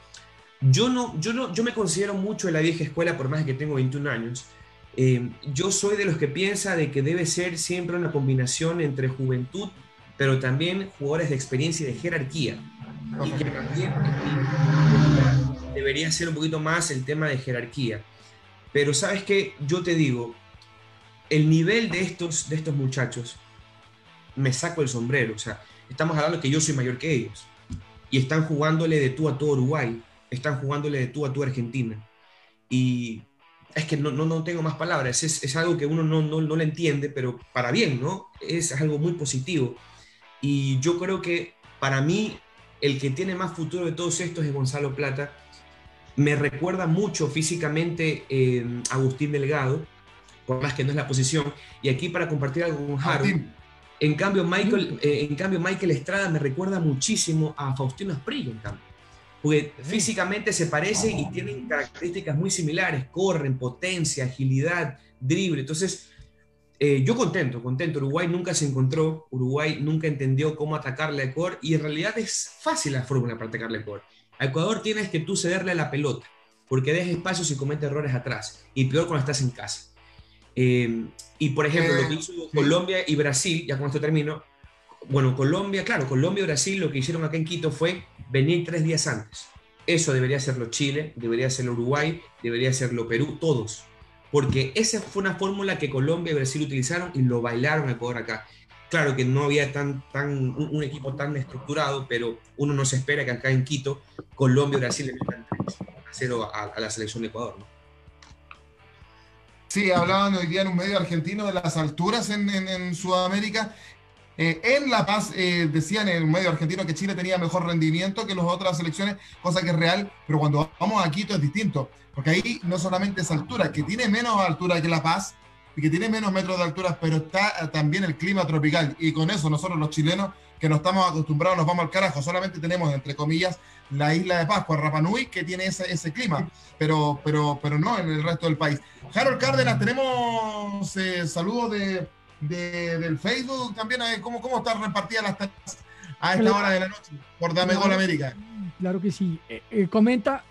yo no, yo no, yo me considero mucho de la vieja escuela por más que tengo 21 años. Eh, yo soy de los que piensa de que debe ser siempre una combinación entre juventud, pero también jugadores de experiencia y de jerarquía. Y que también debería ser un poquito más el tema de jerarquía. Pero sabes que yo te digo, el nivel de estos, de estos muchachos, me saco el sombrero. O sea, estamos hablando que yo soy mayor que ellos. Y están jugándole de tú a tú Uruguay. Están jugándole de tú a tú Argentina. Y es que no, no, no tengo más palabras. Es, es algo que uno no, no, no le entiende, pero para bien, ¿no? Es algo muy positivo. Y yo creo que para mí, el que tiene más futuro de todos estos es Gonzalo Plata. Me recuerda mucho físicamente eh, Agustín Delgado por más que no es la posición. Y aquí para compartir algo con Jaro, en cambio, Michael, eh, en cambio Michael Estrada me recuerda muchísimo a Faustino Asprilla, en cambio. Porque físicamente se parece y tienen características muy similares, corren, potencia, agilidad, drible. Entonces, eh, yo contento, contento. Uruguay nunca se encontró, Uruguay nunca entendió cómo atacarle a Ecuador y en realidad es fácil la fórmula para atacarle a Ecuador. A Ecuador tienes que tú cederle la pelota, porque deja espacios y comete errores atrás. Y peor cuando estás en casa. Eh, y por ejemplo, lo que eh, hizo Colombia y Brasil, ya con esto termino, bueno, Colombia, claro, Colombia y Brasil lo que hicieron acá en Quito fue venir tres días antes. Eso debería hacerlo Chile, debería hacerlo Uruguay, debería hacerlo Perú, todos. Porque esa fue una fórmula que Colombia y Brasil utilizaron y lo bailaron a Ecuador acá. Claro que no había tan, tan, un, equipo tan estructurado, pero uno no se espera que acá en Quito Colombia y Brasil le metan 0 a, a la selección de Ecuador. ¿no? Sí, hablaban hoy día en un medio argentino de las alturas en, Sudamérica. Eh, en La Paz eh, decían en un medio argentino que Chile tenía mejor rendimiento que las otras selecciones, cosa que es real, pero cuando vamos a Quito es distinto, porque ahí no solamente es altura, que tiene menos altura que La Paz y que tiene menos metros de altura, pero está también el clima tropical. Y con eso nosotros los chilenos que no estamos acostumbrados, nos vamos al carajo. Solamente tenemos, entre comillas, la isla de Pascua, Rapanui, que tiene ese, ese clima, pero, pero, pero no en el resto del país. Harold Cárdenas, tenemos eh, saludos de, del Facebook también. ¿Cómo, ¿Cómo están repartidas las tareas a esta hora de la noche por Dame Gol América? Claro que sí. Eh, eh, comenta,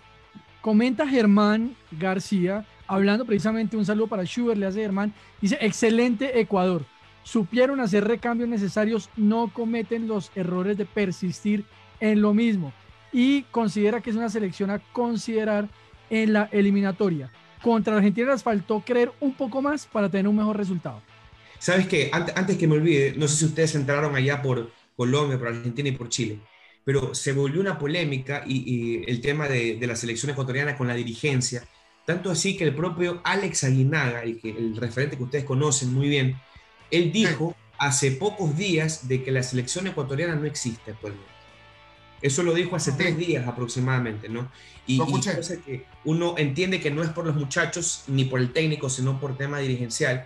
comenta Germán García, hablando precisamente, un saludo para Schubert, le hace Germán, dice, excelente Ecuador supieron hacer recambios necesarios, no cometen los errores de persistir en lo mismo y considera que es una selección a considerar en la eliminatoria. Contra Argentina les faltó creer un poco más para tener un mejor resultado. Sabes que antes, que me olvide, no sé si ustedes entraron allá por Colombia, por Argentina y por Chile. pero se volvió una polémica y, el tema de, la selección ecuatoriana con la dirigencia, tanto así que el propio Alex Aguinaga, el, que, el referente que ustedes conocen muy bien, él dijo hace pocos días de que la selección ecuatoriana no existe actualmente. Eso lo dijo hace tres días aproximadamente, ¿no? Y, y que uno entiende que no es por los muchachos ni por el técnico, sino por tema dirigencial,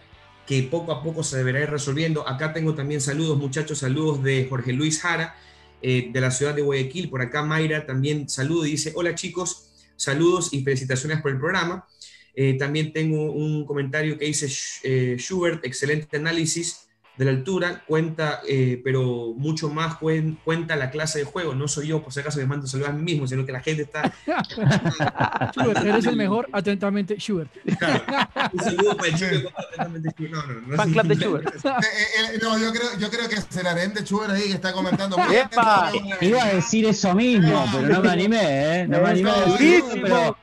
que poco a poco se deberá ir resolviendo. Acá tengo también saludos, muchachos, saludos de Jorge Luis Jara, eh, de la ciudad de Guayaquil. Por acá Mayra también saluda y dice, hola chicos, saludos y felicitaciones por el programa. Eh, también tengo un comentario que dice eh, Schubert, excelente análisis de la altura, cuenta, eh, pero mucho más cuenta la clase de juego. No soy yo, por si acaso, me mando saludos a mí mismo, sino que la gente está. Schubert, eres el mejor, atentamente, Schubert. Un saludo para el Schubert, atentamente, Schubert. No, no, no. Fan club de Schubert. Eh, eh, no, yo creo, yo creo que es el harem de Schubert ahí que está comentando. ¡Epa! Iba a decir eso mismo, pero no me animé, ¿eh? No me animé a decirlo, pero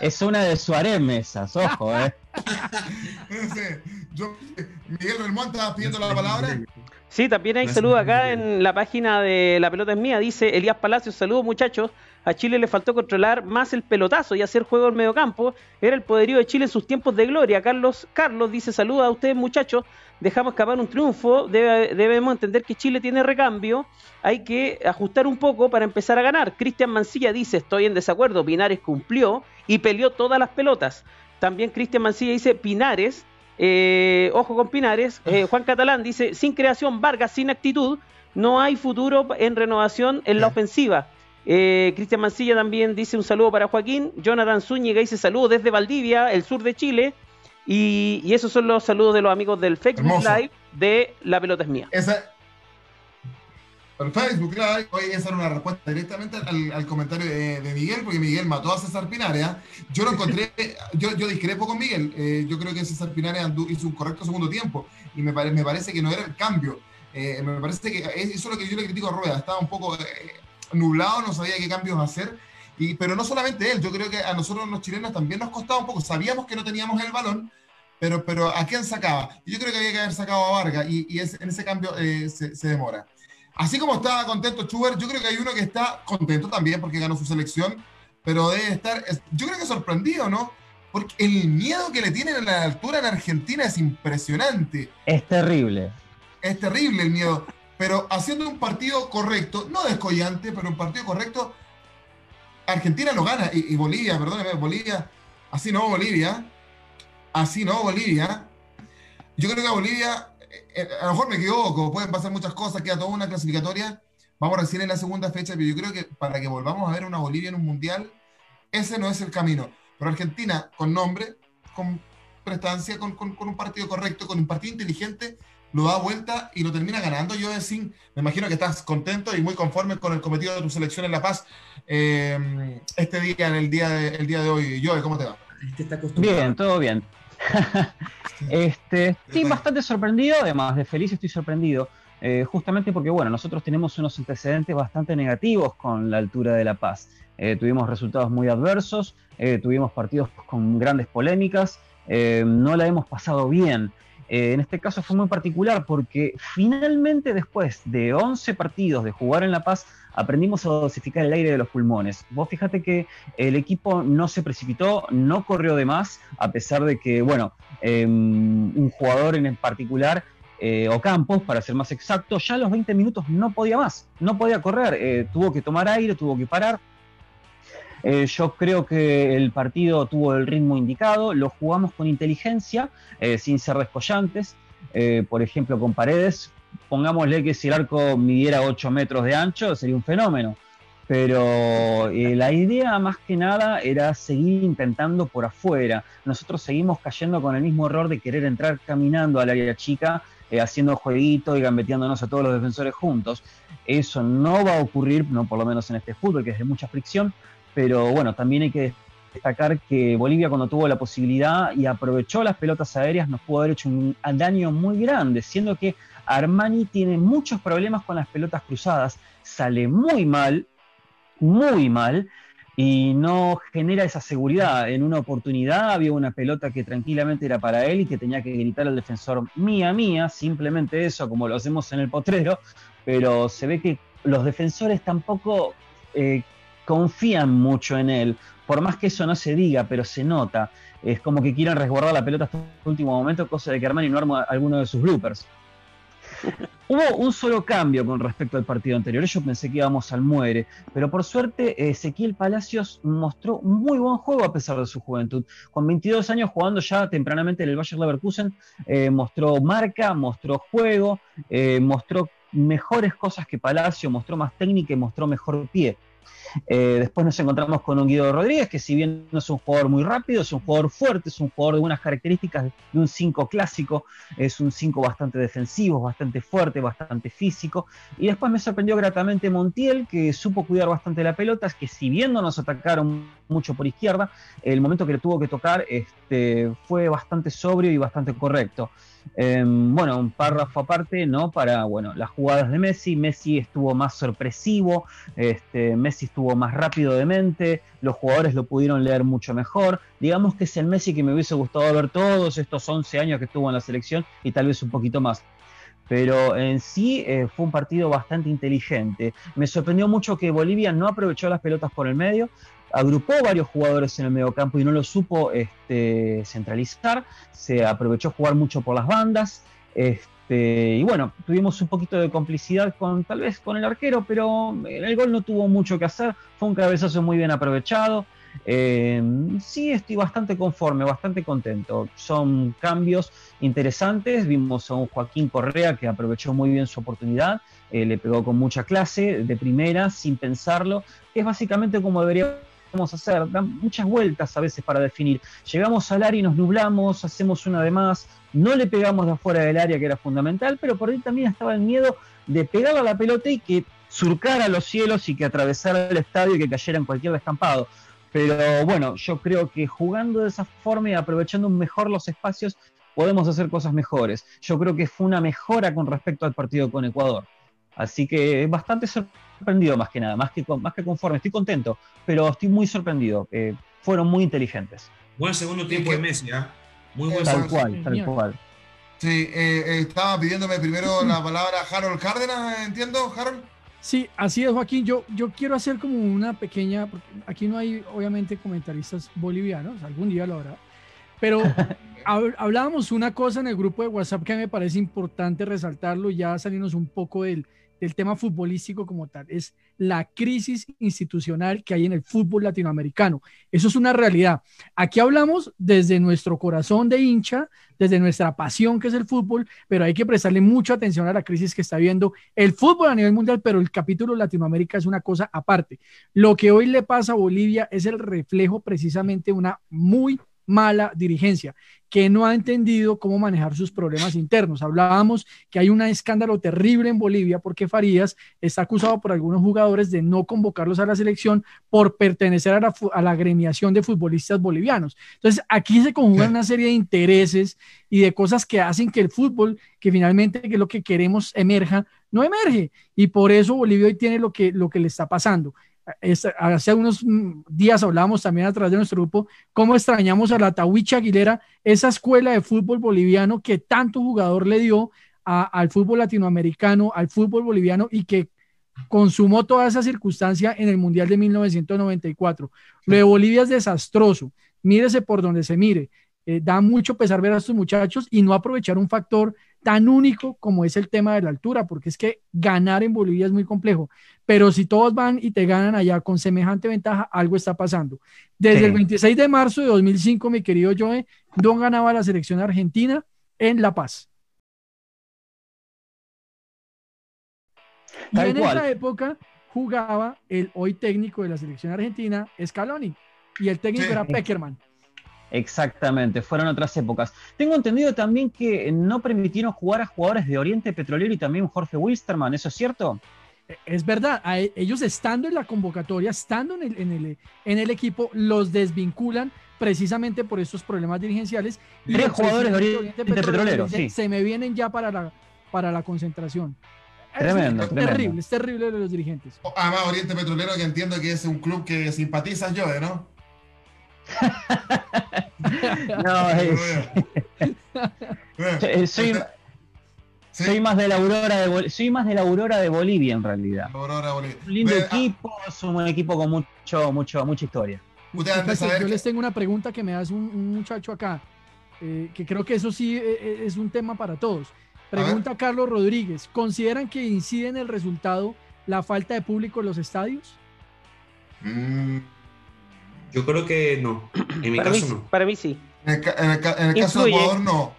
es una de su harem esas, ojo, ¿eh? Miguel Relmón estaba pidiendo la palabra. Sí, también hay saludos acá en la página de La Pelota es Mía. Dice Elías Palacios, saludos muchachos. A Chile le faltó controlar más el pelotazo y hacer juego en medio campo. Era el poderío de Chile en sus tiempos de gloria. Carlos Carlos dice, saludos a ustedes muchachos. Dejamos escapar un triunfo. debemos entender que Chile tiene recambio. Hay que ajustar un poco para empezar a ganar. Cristian Mancilla dice, estoy en desacuerdo. Pinares cumplió y peleó todas las pelotas. También Cristian Mancilla dice, Pinares eh, ojo con Pinares. Eh, Juan Catalán dice, sin creación, Vargas sin actitud, no hay futuro en renovación en la ofensiva. Eh, Cristian Mancilla también dice un saludo para Joaquín. Jonathan Zúñiga dice saludos desde Valdivia, el sur de Chile. Y, esos son los saludos de los amigos del Facebook Live de La Pelota es Mía. Por Facebook Live, hoy esa era una respuesta directamente al, comentario de, Miguel, porque Miguel mató a César Pinares. ¿ah? Yo lo encontré, yo, yo discrepo con Miguel. Eh, yo creo que César Pinares hizo un correcto segundo tiempo y me, me parece que no era el cambio. Eh, me parece que eso es lo que yo le critico a Rueda. Estaba un poco eh, nublado, no sabía qué cambios hacer. Y, pero no solamente él, yo creo que a nosotros los chilenos también nos costaba un poco. Sabíamos que no teníamos el balón, pero, pero ¿a quién sacaba? Yo creo que había que haber sacado a Vargas y, y en ese cambio se, se demora. Así como estaba contento Schubert, yo creo que hay uno que está contento también porque ganó su selección, pero debe estar, yo creo que sorprendido, ¿no? Porque el miedo que le tienen a la altura en Argentina es impresionante. Es terrible. Es terrible el miedo. Pero haciendo un partido correcto, no descollante, pero un partido correcto, Argentina lo gana. Y, y Bolivia, perdóneme, Bolivia, así no Bolivia, así no Bolivia. Yo creo que a Bolivia a lo mejor me equivoco, pueden pasar muchas cosas, queda toda una clasificatoria. Vamos recién en la segunda fecha, pero yo creo que para que volvamos a ver una Bolivia en un mundial, ese no es el camino. Pero Argentina, con nombre, con prestancia, con, con, un partido correcto, con un partido inteligente, lo da vuelta y lo termina ganando. Yo, decir, me imagino que estás contento y muy conforme con el cometido de tu selección en La Paz eh, este día, en el día de, el día de hoy. Joe, ¿cómo te va? Bien, todo bien. este, sí, bastante sorprendido, además de feliz estoy sorprendido, eh, justamente porque, bueno, nosotros tenemos unos antecedentes bastante negativos con la altura de La Paz. Eh, tuvimos resultados muy adversos, eh, tuvimos partidos con grandes polémicas, no la hemos pasado bien. en este caso fue muy particular porque finalmente después de 11 partidos de jugar en La Paz, aprendimos a dosificar el aire de los pulmones. Vos fíjate que el equipo no se precipitó, no corrió de más, a pesar de que, bueno, em, un jugador en particular, eh, Ocampos, para ser más exacto, ya a los 20 minutos no podía más, no podía correr, eh, tuvo que tomar aire, tuvo que parar. Eh, yo creo que el partido tuvo el ritmo indicado, lo jugamos con inteligencia, sin ser descollantes. por ejemplo, con Paredes, pongámosle que si el arco midiera 8 metros de ancho, sería un fenómeno. Pero eh, la idea más que nada era seguir intentando por afuera. Nosotros seguimos cayendo con el mismo error de querer entrar caminando al área chica, eh, haciendo jueguito y gambeteándonos a todos los defensores juntos. Eso no va a ocurrir, no por lo menos en este fútbol, que es de mucha fricción, pero bueno, también hay que destacar que Bolivia cuando tuvo la posibilidad y aprovechó las pelotas aéreas nos pudo haber hecho un daño muy grande, siendo que Armani tiene muchos problemas con las pelotas cruzadas, sale muy mal, muy mal, y no genera esa seguridad. En una oportunidad había una pelota que tranquilamente era para él y que tenía que gritar al defensor mía, mía, simplemente eso, como lo hacemos en el potrero, pero se ve que los defensores tampoco eh, confían mucho en él. Por más que eso no se diga, pero se nota. Es como que quieren resguardar la pelota hasta el último momento, cosa de que Armani no arma alguno de sus bloopers. Hubo un solo cambio con respecto al partido anterior. Yo pensé que íbamos al muere, pero por suerte Ezequiel Palacios mostró muy buen juego a pesar de su juventud. Con 22 años jugando ya tempranamente en el Bayer Leverkusen, eh, mostró marca, mostró juego, eh, mostró mejores cosas que Palacio, mostró más técnica y mostró mejor pie. Eh, después nos encontramos con un Guido Rodríguez, que si bien no es un jugador muy rápido, es un jugador fuerte, es un jugador de unas características de un 5 clásico, es un 5 bastante defensivo, bastante fuerte, bastante físico. Y después me sorprendió gratamente Montiel, que supo cuidar bastante la pelota, que si bien no nos atacaron mucho por izquierda, el momento que le tuvo que tocar este, fue bastante sobrio y bastante correcto. Em, bueno, un párrafo aparte, ¿no? Para, bueno, las jugadas de Messi. Messi estuvo más sorpresivo, este, Messi estuvo más rápido de mente, los jugadores lo pudieron leer mucho mejor. Digamos que es el Messi que me hubiese gustado ver todos estos 11 años que estuvo en la selección y tal vez un poquito más pero en sí eh, fue un partido bastante inteligente. Me sorprendió mucho que Bolivia no aprovechó las pelotas por el medio, agrupó varios jugadores en el mediocampo y no lo supo este, centralizar, se aprovechó jugar mucho por las bandas, este, y bueno, tuvimos un poquito de complicidad con tal vez con el arquero, pero el gol no tuvo mucho que hacer, fue un cabezazo muy bien aprovechado. Eh, sí, estoy bastante conforme, bastante contento. Son cambios interesantes. Vimos a un Joaquín Correa que aprovechó muy bien su oportunidad, eh, le pegó con mucha clase, de primera, sin pensarlo, es básicamente como debería a hacer, dan muchas vueltas a veces para definir. Llegamos al área y nos nublamos, hacemos una de más, no le pegamos de afuera del área que era fundamental, pero por ahí también estaba el miedo de pegarle a la pelota y que surcara los cielos y que atravesara el estadio y que cayera en cualquier descampado. Pero bueno, yo creo que jugando de esa forma y aprovechando mejor los espacios, podemos hacer cosas mejores. Yo creo que fue una mejora con respecto al partido con Ecuador. Así que es bastante sorprendido más que nada, más que, más que conforme. Estoy contento, pero estoy muy sorprendido. Eh, fueron muy inteligentes. Buen segundo tiempo de Messi, ¿ah? Muy buen Tal cual, tal cual. Sí, eh, eh, estaba pidiéndome primero la palabra Harold Cárdenas, ¿entiendo, Harold? Sí, así es, Joaquín. Yo, yo quiero hacer como una pequeña, porque aquí no hay obviamente comentaristas bolivianos, algún día lo habrá, pero hablábamos una cosa en el grupo de WhatsApp que me parece importante resaltarlo, ya salimos un poco del, del tema futbolístico como tal, es la crisis institucional que hay en el fútbol latinoamericano. Eso es una realidad. Aquí hablamos desde nuestro corazón de hincha, desde nuestra pasión que es el fútbol, pero hay que prestarle mucha atención a la crisis que está viendo el fútbol a nivel mundial, pero el capítulo Latinoamérica es una cosa aparte. Lo que hoy le pasa a Bolivia es el reflejo precisamente de una muy mala dirigencia, que no ha entendido cómo manejar sus problemas internos. Hablábamos que hay un escándalo terrible en Bolivia porque Farías está acusado por algunos jugadores de no convocarlos a la selección por pertenecer a la, a la gremiación de futbolistas bolivianos. Entonces, aquí se conjugan una serie de intereses y de cosas que hacen que el fútbol, que finalmente que es lo que queremos emerja, no emerge. Y por eso Bolivia hoy tiene lo que, lo que le está pasando hace unos días hablábamos también a través de nuestro grupo cómo extrañamos a la Tahuicha Aguilera, esa escuela de fútbol boliviano que tanto jugador le dio al fútbol latinoamericano, al fútbol boliviano y que consumó toda esa circunstancia en el Mundial de 1994. Lo de Bolivia es desastroso, mírese por donde se mire. Eh, da mucho pesar ver a estos muchachos y no aprovechar un factor tan único como es el tema de la altura, porque es que ganar en Bolivia es muy complejo, pero si todos van y te ganan allá con semejante ventaja, algo está pasando. Desde el 26 de marzo de 2005, mi querido Joe, Don ganaba la selección argentina en La Paz. Y en esa época jugaba el hoy técnico de la selección argentina, Scaloni, y el técnico era Peckerman. Exactamente, fueron otras épocas. Tengo entendido también que no permitieron jugar a jugadores de Oriente Petrolero y también Jorge Wilstermann, ¿eso es cierto? E, es verdad, e, ellos estando en la convocatoria, estando en el, en el, en el equipo, los desvinculan precisamente por estos problemas dirigenciales. Y Tres jugadores de Oriente, Petrolero, sí. se me vienen ya para la, para la concentración. Tremendo, es, terrible, es terrible de los dirigentes. Además, Oriente Petrolero, que entiendo que es un club que simpatizas yo, ¿no? no, es... sí, Soy más de la Aurora de Bol- soy más de la Aurora de Bolivia en realidad. Aurora Bolivia. Un lindo Ve, ah, equipo, es un equipo con mucho, mucho, mucha historia. Yo les tengo una pregunta que me hace un, un muchacho acá, eh, que creo que eso sí eh, eh, es un tema para todos. Pregunta Carlos Rodríguez, ¿consideran que incide en el resultado la falta de público en los estadios? Mm, Yo creo que no. En mi Para mí, caso no. para mí sí. en el, ca- en el ca- en el caso de. Ecuador, no.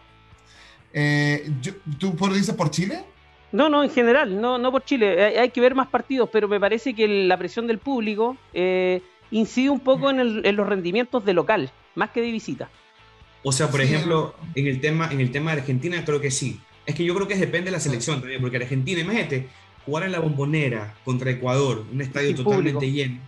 Eh, yo- ¿Tú por- dices por Chile? No, no, en general, no, no por Chile. Hay, hay que ver más partidos, pero me parece que la presión del público eh, incide un poco en, el- en los rendimientos de local, más que de visita. O sea, por Sí, ejemplo, en el tema en el tema de Argentina creo que sí. Es que yo creo que depende de la selección también, porque Argentina, imagínate, jugar en la bombonera contra Ecuador, un estadio Sin totalmente público. lleno,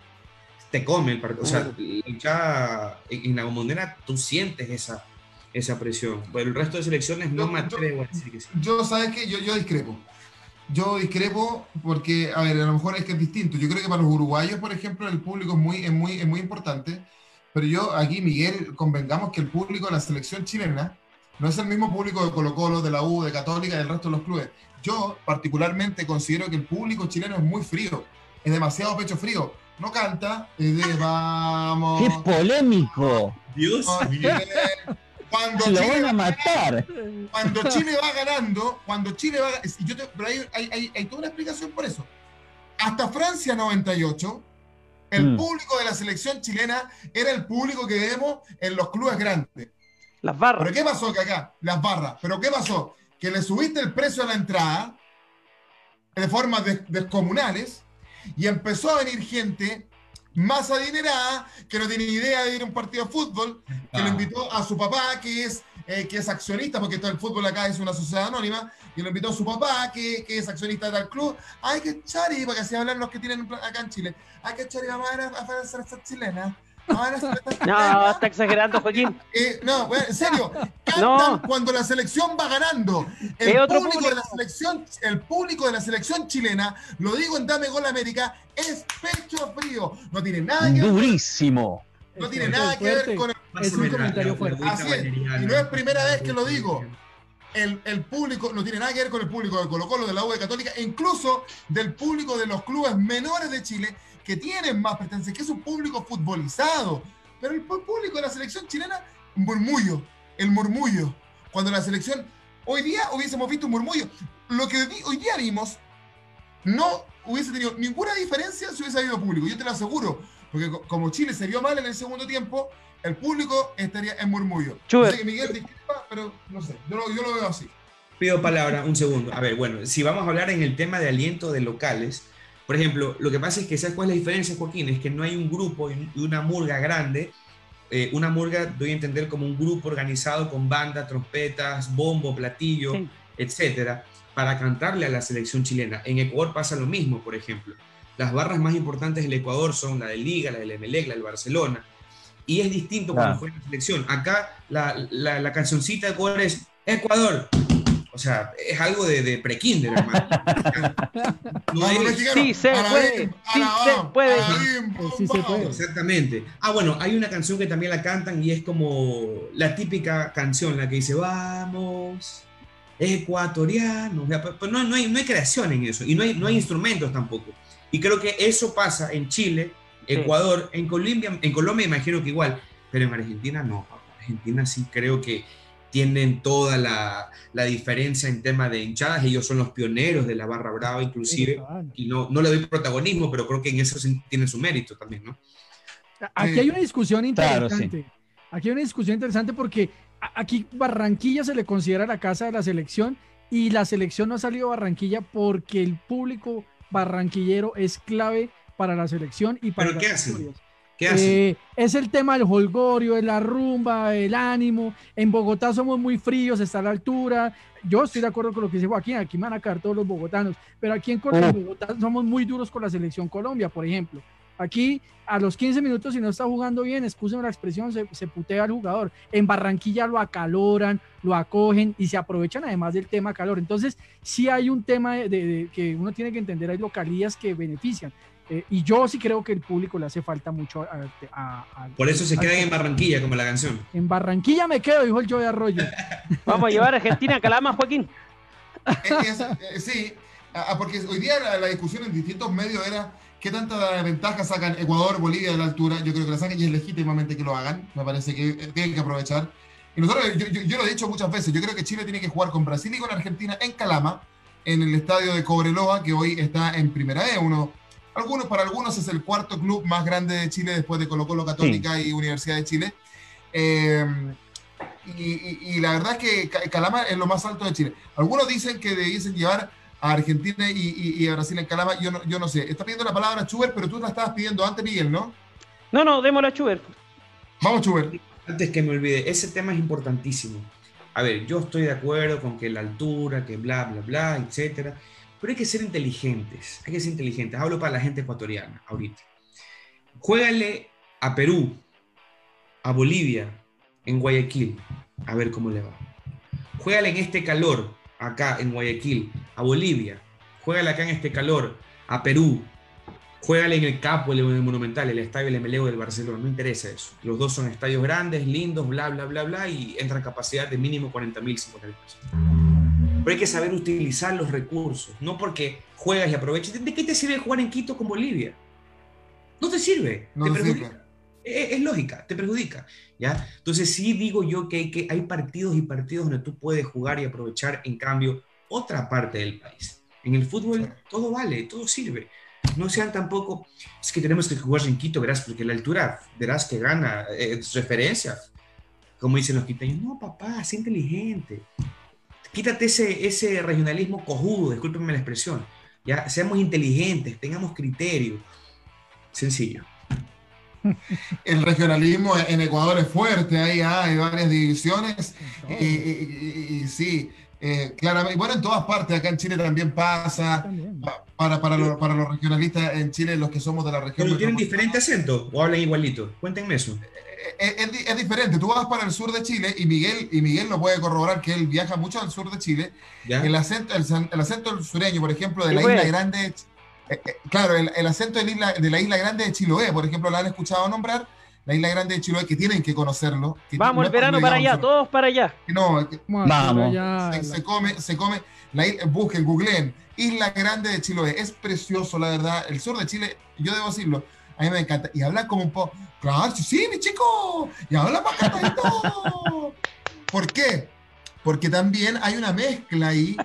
te come el partido. O sea, ya en la bombonera tú sientes esa, esa presión. Pero el resto de selecciones no Yo- me yo- atrevo a decir que sí. Yo, ¿sabes qué? Yo, yo discrepo. Yo discrepo porque, a ver, a lo mejor es que es distinto. Yo creo que para los uruguayos, por ejemplo, el público es muy, es muy, es muy importante. Pero yo aquí, Miguel, convengamos que el público de la selección chilena no es el mismo público de Colo Colo, de la U, de Católica y del resto de los clubes. Yo particularmente considero que el público chileno es muy frío, es demasiado pecho frío. No canta, es de vamos. ¡Qué polémico! Dios. oh, bien. Cuando Lo Chile van a matar. cuando Chile va ganando, cuando Chile va y yo te- pero hay, hay, hay- hay toda una explicación por eso. Hasta Francia 98, el Mm. público de la selección chilena era el público que vemos en los clubes grandes. Las barras. ¿Pero qué pasó que acá? Las barras. ¿Pero qué pasó? Que le subiste el precio a la entrada de formas des- descomunales y empezó a venir gente más adinerada que no tiene idea de ir a un partido de fútbol, que lo Ah. invitó a su papá, que es, eh, que es accionista, porque todo el fútbol acá es una sociedad anónima, y lo invitó a su papá, que, que es accionista de tal club. Hay que echar, y para que así hablan los que tienen acá en Chile, hay que echar y vamos a ver a, a a la selección chilena. Vamos a ver a la selección No, está exagerando, Joaquín. Eh, no, bueno, en serio, cantan No. cuando la selección va ganando. El otro público, de la selección, el público de la selección chilena, lo digo en Dame Gol América, es pecho frío. No tiene nada que ver, Durísimo. no Es tiene nada que ver con el, Es un comentario fuerte. Así es, y no es primera vez que lo digo. el, el público, no tiene nada que ver con el público de Colo Colo, de la U de Católica, e incluso del público de los clubes menores de Chile que tienen más presencia, que es un público futbolizado. Pero el público de la selección chilena, un murmullo, el murmullo. Cuando la selección, hoy día hubiésemos visto un murmullo. Lo que hoy día vimos no hubiese tenido ninguna diferencia si hubiese habido público, yo te lo aseguro. Porque co- como Chile se vio mal en el segundo tiempo, el público estaría en murmullo. Chuber. Yo sé que Miguel discrepa, pero no sé, yo lo, yo lo veo así. Pido palabra un segundo. A ver, bueno, si vamos a hablar en el tema de aliento de locales, por ejemplo, lo que pasa es que, ¿sabes cuál es la diferencia, Joaquín? Es que no hay un grupo y una murga grande. Eh, una murga, doy a entender como un grupo organizado con banda, trompetas, bombo, platillo, Sí. etcétera, para cantarle a la selección chilena. En Ecuador pasa lo mismo, por ejemplo. Las barras más importantes del Ecuador son la del Liga, la del Emelec, la del Barcelona. Y es distinto cuando Claro. juega la selección. Acá la, la, la cancioncita de Ecuador es Ecuador. O sea, es algo de, de pre-kinder, hermano. No. Sí se puede, sí se puede. pum, Sí se puede. Exactamente. Ah, bueno, hay una canción que también la cantan y es como la típica canción, la que dice, vamos, ecuatoriano. O sea, pero- pero no, no hay, no hay creación en eso y no hay, no hay instrumentos tampoco. Y creo que eso pasa en Chile, Sí. Ecuador, en Colombia, en Colombia imagino que igual, pero en Argentina no. Argentina sí creo que tienen toda la, la diferencia en tema de hinchadas. Ellos son los pioneros de la barra brava, inclusive. Y no, no le doy protagonismo, pero creo que en eso sí tiene su mérito también, ¿no? Aquí hay una discusión Claro, interesante. Aquí hay una discusión interesante porque aquí Barranquilla se le considera la casa de la selección y la selección no ha salido a Barranquilla porque el público barranquillero es clave para la selección y para ¿Pero qué hacen? Eh, es el tema del holgorio, es la rumba, el ánimo. En Bogotá somos muy fríos, está a la altura. Yo estoy de acuerdo con lo que dice Joaquín, aquí van a caer todos los bogotanos, pero aquí en, Col- en Oh. Bogotá somos muy duros con la selección Colombia, por ejemplo. Aquí a los 15 minutos, si no está jugando bien, excúsenme la expresión, se, se putea al jugador. En Barranquilla lo acaloran, lo acogen y se aprovechan además del tema calor. Entonces, sí hay un tema de, de- de que uno tiene que entender, hay localías que benefician. Eh, y yo sí creo que el público le hace falta mucho a, a- a- Por eso se quedan en Barranquilla, como la canción. en Barranquilla me quedo, dijo el Joe Arroyo. Vamos a llevar a Argentina a Calama, Joaquín. sí, porque hoy día la, discusión en distintos medios era qué tanta ventaja sacan Ecuador, Bolivia de la altura. Yo creo que la sacan y es legítimamente que lo hagan. Me parece que tienen que aprovechar. Y nosotros, yo, lo he dicho muchas veces, yo creo que Chile tiene que jugar con Brasil y con Argentina en Calama, en el estadio de Cobreloa, que hoy está en Primera E. Uno, algunos, para algunos es el cuarto club más grande de Chile después de Colo Colo Católica y Universidad de Chile. Eh, y, la verdad es que Calama es lo más alto de Chile. Algunos dicen que debiesen llevar a Argentina y, a Brasil en Calama. Yo no, yo no sé. Está pidiendo la palabra Chuber, pero tú la estabas pidiendo antes, Miguel, ¿no? No, no, démosla a Chuber. Vamos, Chuber. Antes que me olvide, ese tema es importantísimo. A ver, yo estoy de acuerdo con que la altura, que bla, bla, bla, etcétera. Pero hay que ser inteligentes. Hay que ser inteligentes. Hablo para la gente ecuatoriana ahorita. Juégale a Perú, a Bolivia, en Guayaquil, a ver cómo le va. Juégale en este calor, acá en Guayaquil, a Bolivia. Juégale acá en este calor, a Perú. Juégale en el Capo, el Monumental, el Estadio El Meleo del Barcelona. No interesa eso. Los dos son estadios grandes, lindos, bla, bla, bla, bla, y entran capacidad de mínimo 40.000, 50.000 personas. Pero hay que saber utilizar los recursos, no porque juegas y aproveches. ¿De qué te sirve jugar en Quito con Bolivia? No te sirve. No te, sirve es, lógica, te perjudica, ¿ya? Entonces sí digo yo que hay, que hay partidos y partidos donde tú puedes jugar y aprovechar, en cambio, otra parte del país. En el fútbol todo vale, todo sirve. No sean tampoco, es que tenemos que jugar en Quito, verás, porque la altura, verás que gana, eh, referencia, como dicen los quiteños, no, papá, sé inteligente. Quítate ese, ese regionalismo cojudo, discúlpenme la expresión. Ya, seamos inteligentes, tengamos criterio. Sencillo. El regionalismo en Ecuador es fuerte, ahí hay varias divisiones. Y, sí, eh, claramente, bueno, en todas partes, acá en Chile también pasa. Para, para, los, para los regionalistas en Chile, los que somos de la región. ¿Pero tienen diferente acento o hablan igualito? Cuéntenme eso. Es, es, diferente. Tú vas para el sur de Chile y Miguel, y Miguel lo puede corroborar que él viaja mucho al sur de Chile. El acento, el, acento sureño, por ejemplo, de la isla grande eh, eh, claro, el, acento de la, isla, de la isla grande de Chiloé, por ejemplo, la han escuchado nombrar, la isla grande de Chiloé, que tienen que conocerlo. Vamos, el verano para allá, todos para allá. No, vamos. Se, come, se come, la, busquen, googleen, Isla Grande de Chiloé. Es precioso, la verdad. El sur de Chile, yo debo decirlo, a mí me encanta. Y habla como un poco, claro, sí, mi chico, y habla para ¿Por qué? Porque también hay una mezcla ahí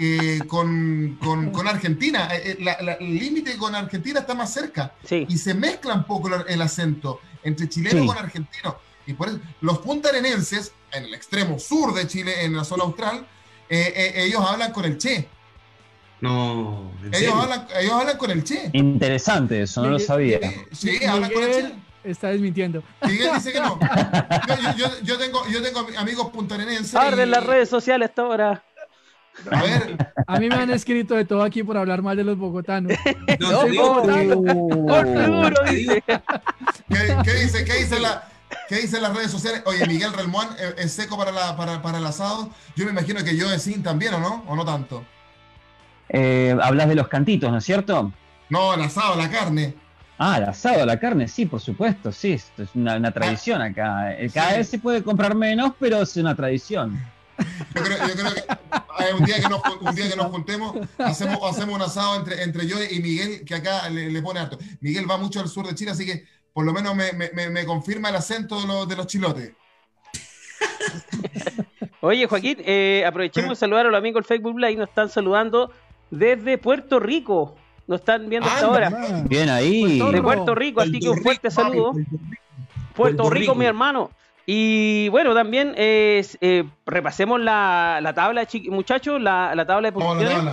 eh, con, con, Argentina. Eh, eh, el límite con Argentina está más cerca. Y se mezcla un poco el acento entre chileno con argentino. Y por eso, los puntarenenses, en el extremo sur de Chile, en la zona austral, ellos hablan con el che. No, ellos hablan, ellos hablan con el che. Interesante eso, no lo sabía. Sí, hablan con el che está desmintiendo. Miguel dice que no. Yo, tengo, yo tengo amigos puntarenenses. Arden las redes sociales hasta ahora. A ver. A mí me han escrito de todo aquí por hablar mal de los bogotanos. No, bogotano. Por dice. ¿Qué, dice? ¿Qué dice la.? ¿Qué dicen las redes sociales? Oye, Miguel Relmuán eh, es seco para, la, para, para, el asado. Yo me imagino que yo Sin también, ¿o no? ¿O no tanto? Eh, hablas de los cantitos, ¿no es cierto? No, el asado, la carne. Ah, el asado, la carne, sí, por supuesto, sí, es una, tradición acá. Eh, cada vez se puede comprar menos, pero es una tradición. Yo creo, que un día que nos, un día que nos juntemos, hacemos, hacemos un asado entre, entre yo y Miguel, que acá le, pone harto. Miguel va mucho al sur de Chile, así que por lo menos me, me, me confirma el acento de los, de los chilotes. Oye, Joaquín, eh, aprovechemos de saludar a los amigos del Facebook Live, nos están saludando desde Puerto Rico. Nos están viendo hasta ahora. Bien ahí. De Puerto Rico, así que un fuerte saludo. Puerto Rico, mi hermano. Y bueno, también eh, repasemos la, la tabla, muchachos, la, la, tabla de posiciones.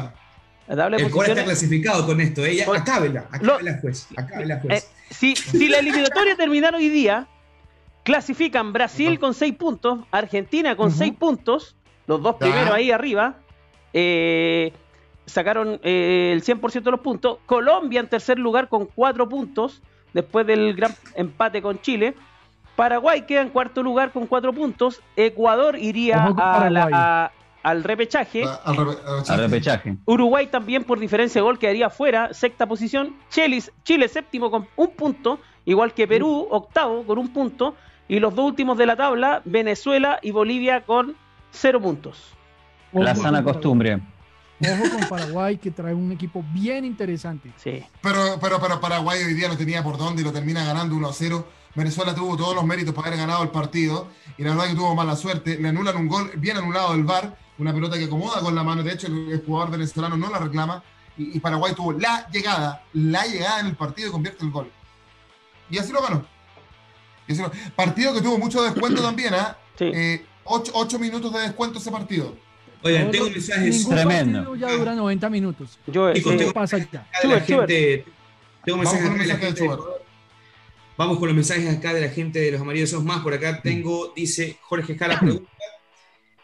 La tabla. de el posiciones. está clasificado con esto. Ella, ¿eh? acábela, acábela, juez. Acábela, juez. Eh, si, si la eliminatoria terminara hoy día, clasifican Brasil con 6 puntos, Argentina con 6 puntos, los dos primeros ahí arriba. Eh, sacaron eh, el 100% de los puntos. Colombia en tercer lugar con 4 puntos, después del gran empate con Chile. Paraguay queda en cuarto lugar con 4 puntos. Ecuador iría al repechaje. al repechaje. Uruguay también por diferencia de gol quedaría fuera, sexta posición. Chile, Chile séptimo con un punto, igual que Perú, octavo con un punto. Y los dos últimos de la tabla, Venezuela y Bolivia con cero puntos. La sana costumbre. Ojo con Paraguay, que trae un equipo bien interesante. Sí. Pero, pero, pero Paraguay hoy día no tenía por dónde y lo termina ganando 1 a 0. Venezuela tuvo todos los méritos para haber ganado el partido y la verdad que tuvo mala suerte. Le anulan un gol bien anulado del VAR, una pelota que acomoda con la mano. De hecho, el, jugador venezolano no la reclama y, y, Paraguay tuvo la llegada, la llegada en el partido y convierte el gol. Y así lo ganó. Y así lo... Partido que tuvo mucho descuento también, ¿ah? Sí. Eh, ocho, ocho minutos de descuento ese partido. Oigan, tengo mensajes. Tremendo. ya dura 90 minutos. Yo, Chicos, eh, tengo- pasa ya? acá de la gente- tengo mensajes acá de la gente. Vamos con los mensajes acá de la gente de los amarillos son más. Por acá tengo, dice Jorge Jara pregunta,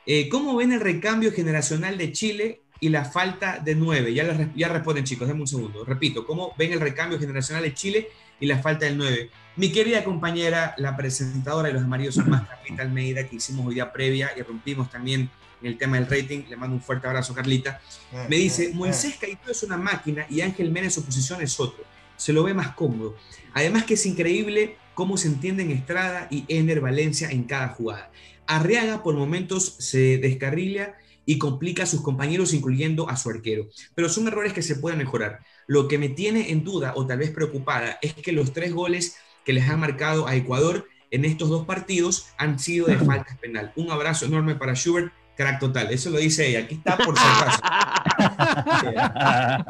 eh, ¿cómo ven el recambio generacional de Chile y la falta de nueve? Ya, ya responden chicos, denme un segundo. Repito, ¿cómo ven el recambio generacional de Chile y la falta del 9? Mi querida compañera, la presentadora de los amarillos son más, Carlita Almeida, que hicimos hoy día previa y rompimos también en el tema del rating. Le mando un fuerte abrazo, Carlita. Me dice, Moisés Caicedo es una máquina y Ángel Mena en su posición es otro. Se lo ve más cómodo. Además que es increíble cómo se entienden Estrada y Ener Valencia en cada jugada. Arriaga por momentos se descarrila y complica a sus compañeros, incluyendo a su arquero. Pero son errores que se pueden mejorar. Lo que me tiene en duda o tal vez preocupada es que los tres goles que les han marcado a Ecuador en estos dos partidos han sido de faltas penal. Un abrazo enorme para Schubert, crack total. Eso lo dice ella. Aquí está por si acaso.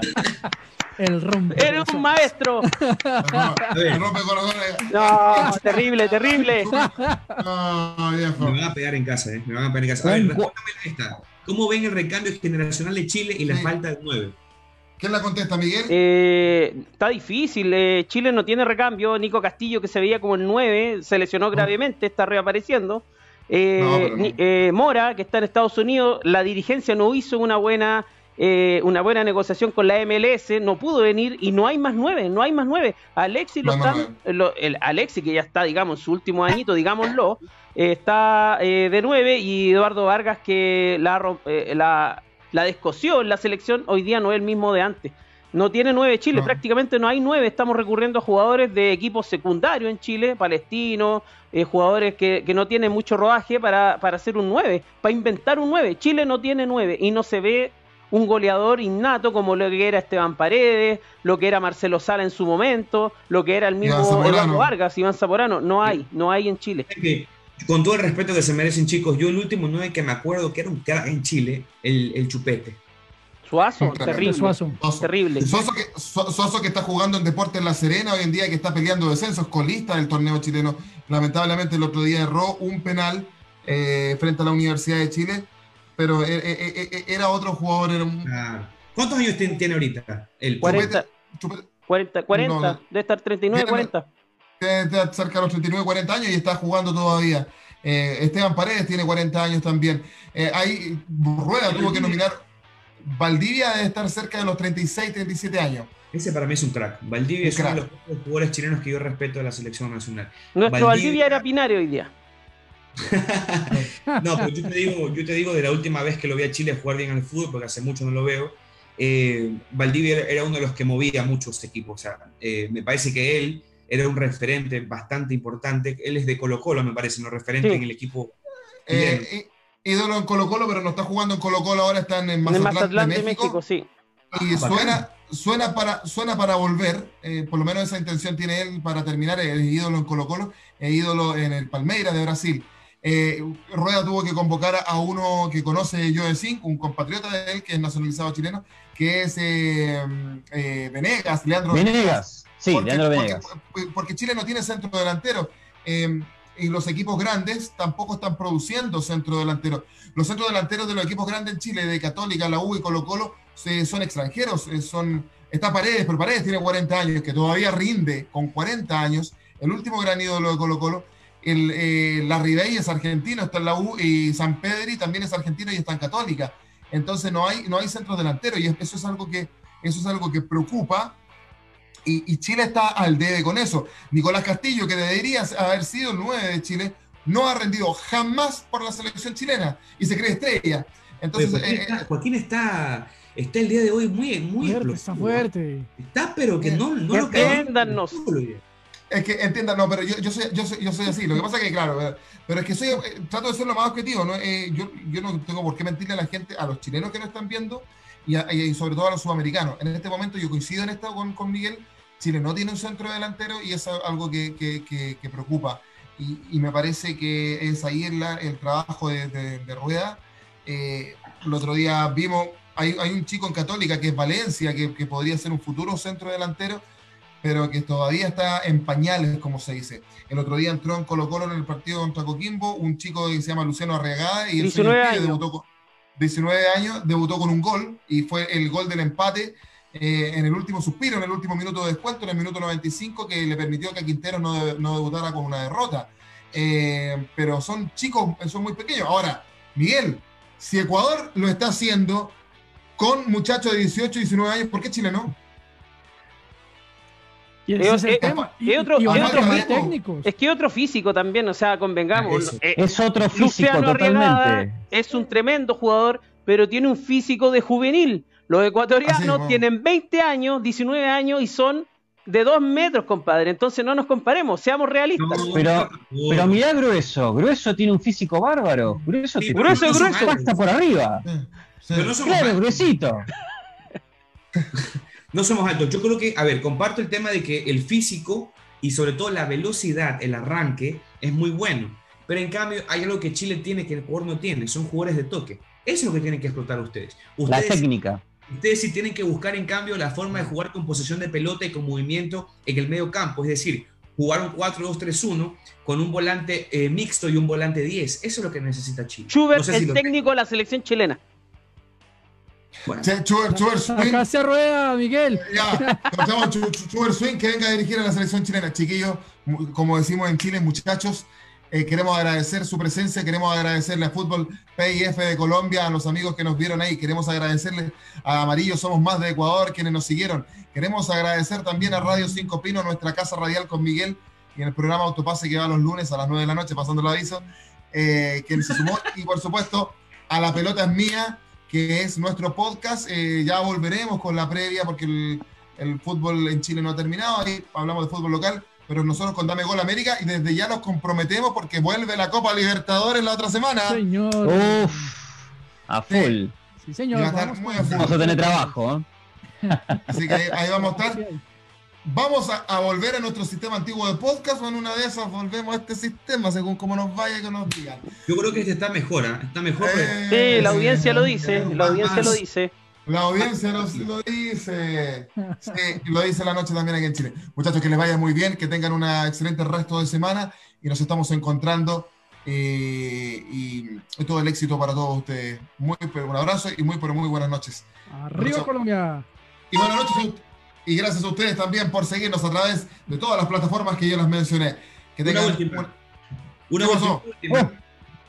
El rompe. Eres un maestro. Rompe corazones. No, terrible, terrible. No, viejo. Me van a pegar en casa, ¿eh? Me van a pegar en casa. A ver, respóndame esta. ¿Cómo ven el recambio generacional de Chile y la Sí. falta de 9? ¿Quién la contesta, Miguel? Eh, está difícil. eh, Chile no tiene recambio. Nico Castillo, que se veía como el 9, se lesionó gravemente, está reapareciendo. Eh, No, eh, Mora, que está en Estados Unidos, la dirigencia no hizo una buena, eh, una buena negociación con la MLS, no pudo venir y no hay más 9, no hay más 9. Alexis lo No el Alexis, que ya está, digamos, en su último añito, digámoslo, eh, está eh, de 9 y Eduardo Vargas, que la, eh, la, la descoció en la selección, hoy día no es el mismo de antes. No tiene nueve Chile, No. prácticamente no hay nueve. Estamos recurriendo a jugadores de equipos secundarios en Chile, palestinos, eh, jugadores que, que no tienen mucho rodaje para, para hacer un 9, para inventar un 9. Chile no tiene 9 y no se ve un goleador innato como lo que era Esteban Paredes, lo que era Marcelo Sala en su momento, lo que era el mismo. Eduardo Vargas, Iván Zaporano. No hay, no hay en Chile. Con todo el respeto que se merecen, chicos, yo el último 9 que me acuerdo que era un crack en Chile, el, el Chupete. Suazo, terrible. Suazo. Terrible. Soso que, So- Soso que está jugando en Deportes La Serena hoy en día, que está peleando descensos, colista del torneo chileno. Lamentablemente el otro día erró un penal eh, frente a la Universidad de Chile, pero eh, eh, eh, eh, era otro jugador. Era un, Ah, ¿Cuántos años tiene, tiene ahorita? El Cuarenta. Chupete- 40, 40, No, debe estar 39, Tiene- 40. tiene- tiene cerca de los 39, 40 años y está jugando todavía. Eh, Esteban Paredes tiene 40 años también. Eh, ahí Rueda tuvo que nominar. Valdivia debe estar cerca de los 36, 37 años. Ese para mí es un crack. Valdivia Un es uno de los pocos jugadores chilenos que yo respeto de la selección nacional. Nuestro Valdivia- Valdivia era Pinario hoy día. No, pero yo te, digo, yo te digo de la última vez que lo vi a Chile jugar bien al fútbol, porque hace mucho no lo veo, eh, Valdivia era- uno de los que movía mucho este equipo. O sea, eh, me parece que él era un referente bastante importante. Él es de Colo Colo, me parece, no referente Sí. en el equipo. Eh, ídolo en Colo Colo, pero no está jugando en Colo Colo, ahora está en Mazatlán, Mazatlán de México. sí. Y Ah, suena, suena, para, suena para volver, eh, por lo menos esa intención tiene él para terminar, el ídolo en Colo Colo, e ídolo en el Palmeiras de Brasil. Eh, Rueda tuvo que convocar a uno que conoce Joe Sink, un compatriota de él que es nacionalizado chileno, que es eh, eh, Venegas, Leandro Venegas. Sí, porque, Leandro porque- Venegas. porque Chile no tiene centro delantero. Y los equipos grandes tampoco están produciendo centro delantero. Los centros delanteros de los equipos grandes en Chile, de Católica, la U y Colo Colo, se- son extranjeros. eh, son, está Paredes, pero Paredes tiene 40 años, que todavía rinde con 40 años. El último gran ídolo de Colo Colo. El, eh, Larry Day es argentino, está en la U, y San Pedri también es argentino y está en Católica. Entonces no hay, no hay centros delanteros y eso es algo que, eso es algo que preocupa y, y Chile está al debe con eso. Nicolás Castillo, que debería haber sido el 9 de Chile, no ha rendido jamás por la selección chilena y se cree estrella. Entonces, Joaquín, eh, está, Joaquín está, está el día de hoy muy, muy Fuerte, está fuerte. Está, pero que no, no lo Entiéndanos. es que entiendan, no, pero yo, yo, soy, yo, soy, yo soy así. Lo que pasa es que, claro, eh, pero es que soy, eh, trato de ser lo más objetivo. ¿no? Eh, yo, yo no tengo por qué mentirle a la gente, a los chilenos que no están viendo, y, sobre todo a los sudamericanos. En este momento yo coincido en esto con, con Miguel, Chile no tiene un centro delantero y es algo que, que, preocupa. Y, me parece que es ahí el, el trabajo de, de, Rueda. Eh, el otro día vimos, hay, hay, un chico en Católica que es Valencia, que, que podría ser un futuro centro delantero, pero que todavía está en pañales, como se dice. El otro día entró en Colo Colo en el partido contra Coquimbo, un chico que se llama Luciano Arregada y el 19 años. debutó con 19 años, debutó con un gol y fue el gol del empate eh, en el último suspiro, en el último minuto de descuento, en el minuto 95, que le permitió que Quintero no, debutara con una derrota. Eh, pero son chicos, son muy pequeños. Ahora, Miguel, si Ecuador lo está haciendo con muchachos de 18 y 19 años, ¿por qué Chile no? Es, otro, es que otro físico también, o sea, convengamos. Es, otro físico totalmente. Es un tremendo jugador, pero tiene un físico de juvenil. Los ecuatorianos tienen 20 años, 19 años y son de 2 metros, compadre. Entonces no nos comparemos, seamos realistas. pero, pero mirá Grueso. Grueso tiene un físico bárbaro. Grueso, grueso, grueso. Pasta por arriba. No somos claro, gruesito. no somos altos. Yo creo que, a ver, comparto el tema de que el físico y sobre todo la velocidad, el arranque, es muy bueno. Pero en cambio hay algo que Chile tiene que el Ecuador no tiene, son jugadores de toque. Eso es lo que tienen que explotar ustedes. ustedes la técnica. Ustedes sí tienen que buscar, en cambio, la forma de jugar con posesión de pelota y con movimiento en el medio campo. Es decir, jugar un 4-2-3-1 con un volante eh, mixto y un volante 10. Eso es lo que necesita Chile. Schubert, el técnico de la selección chilena. Bueno. Swing. Acá se rueda, Miguel. Ya, Schubert Swing que venga a dirigir a la selección chilena. Chiquillos, como decimos en Chile, muchachos, eh, queremos agradecer su presencia, queremos agradecerle a Fútbol PIF de Colombia, a los amigos que nos vieron ahí, queremos agradecerle a Amarillo Somos Más de Ecuador, quienes nos siguieron. Queremos agradecer también a Radio 5 Pino, nuestra casa radial con Miguel, y en el programa Autopase que va los lunes a las 9 de la noche, pasando el aviso, eh, quien se sumó. Y por supuesto, a La Pelota es Mía, que es nuestro podcast. Eh, ya volveremos con la previa porque el, el fútbol en Chile no ha terminado, ahí hablamos de fútbol local pero nosotros con Dame Gol América y desde ya nos comprometemos porque vuelve la Copa Libertadores la otra semana. Señor. Uf, a full. Sí, señor. Vamos a, tener trabajo. ¿eh? Así que ahí, vamos a estar. Vamos a, volver a nuestro sistema antiguo de podcast o en una de esas volvemos a este sistema según como nos vaya y que nos digan. Yo creo que este está mejor, ¿eh? está mejor. sí, la audiencia lo dice, la audiencia lo dice. La audiencia lo dice. Sí, lo dice la noche también aquí en Chile. Muchachos, que les vaya muy bien, que tengan un excelente resto de semana y nos estamos encontrando. Eh, y, todo el éxito para todos ustedes. Muy, un abrazo y muy, pero muy buenas noches. Arriba Colombia. Y buenas noches. Y gracias a ustedes también por seguirnos a través de todas las plataformas que yo les mencioné. Que tengan una última. Una última. Oh.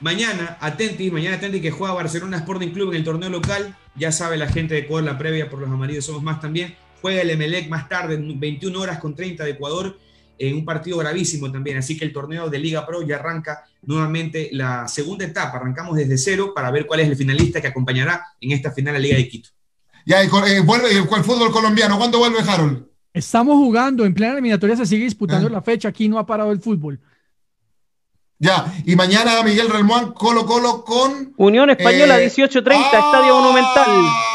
Mañana, atenti, mañana atenti que juega Barcelona Sporting Club en el torneo local. Ya sabe la gente de Ecuador, la previa por los amarillos somos más también. Juega el Emelec más tarde, en 21 horas con 30 de Ecuador, en un partido gravísimo también. Así que el torneo de Liga Pro ya arranca nuevamente la segunda etapa. Arrancamos desde cero para ver cuál es el finalista que acompañará en esta final a Liga de Quito. Ya, y, eh, vuelve el fútbol colombiano. ¿Cuándo vuelve Harold? Estamos jugando, en plena eliminatoria se sigue disputando ah. la fecha, aquí no ha parado el fútbol. Ya, y mañana Miguel Relmuán, Colo Colo con. Unión Española, 18.30, eh, Estadio Monumental.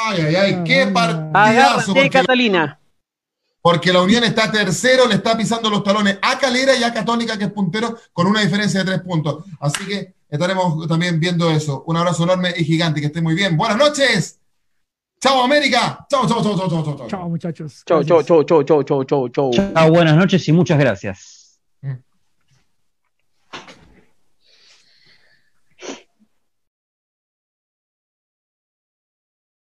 Ay, ay, ay, qué partidazo. Porque, Catalina. Porque la Unión está tercero, le está pisando los talones a Calera y a Católica, que es puntero, con una diferencia de tres puntos. Así que estaremos también viendo eso. Un abrazo enorme y gigante, que esté muy bien. Buenas noches. Chao América. Chao, chao, chao, chao, chao, chao. Chao muchachos. Chao, chao, chao, chao, chao, chao, chao. Chao, buenas noches y muchas gracias.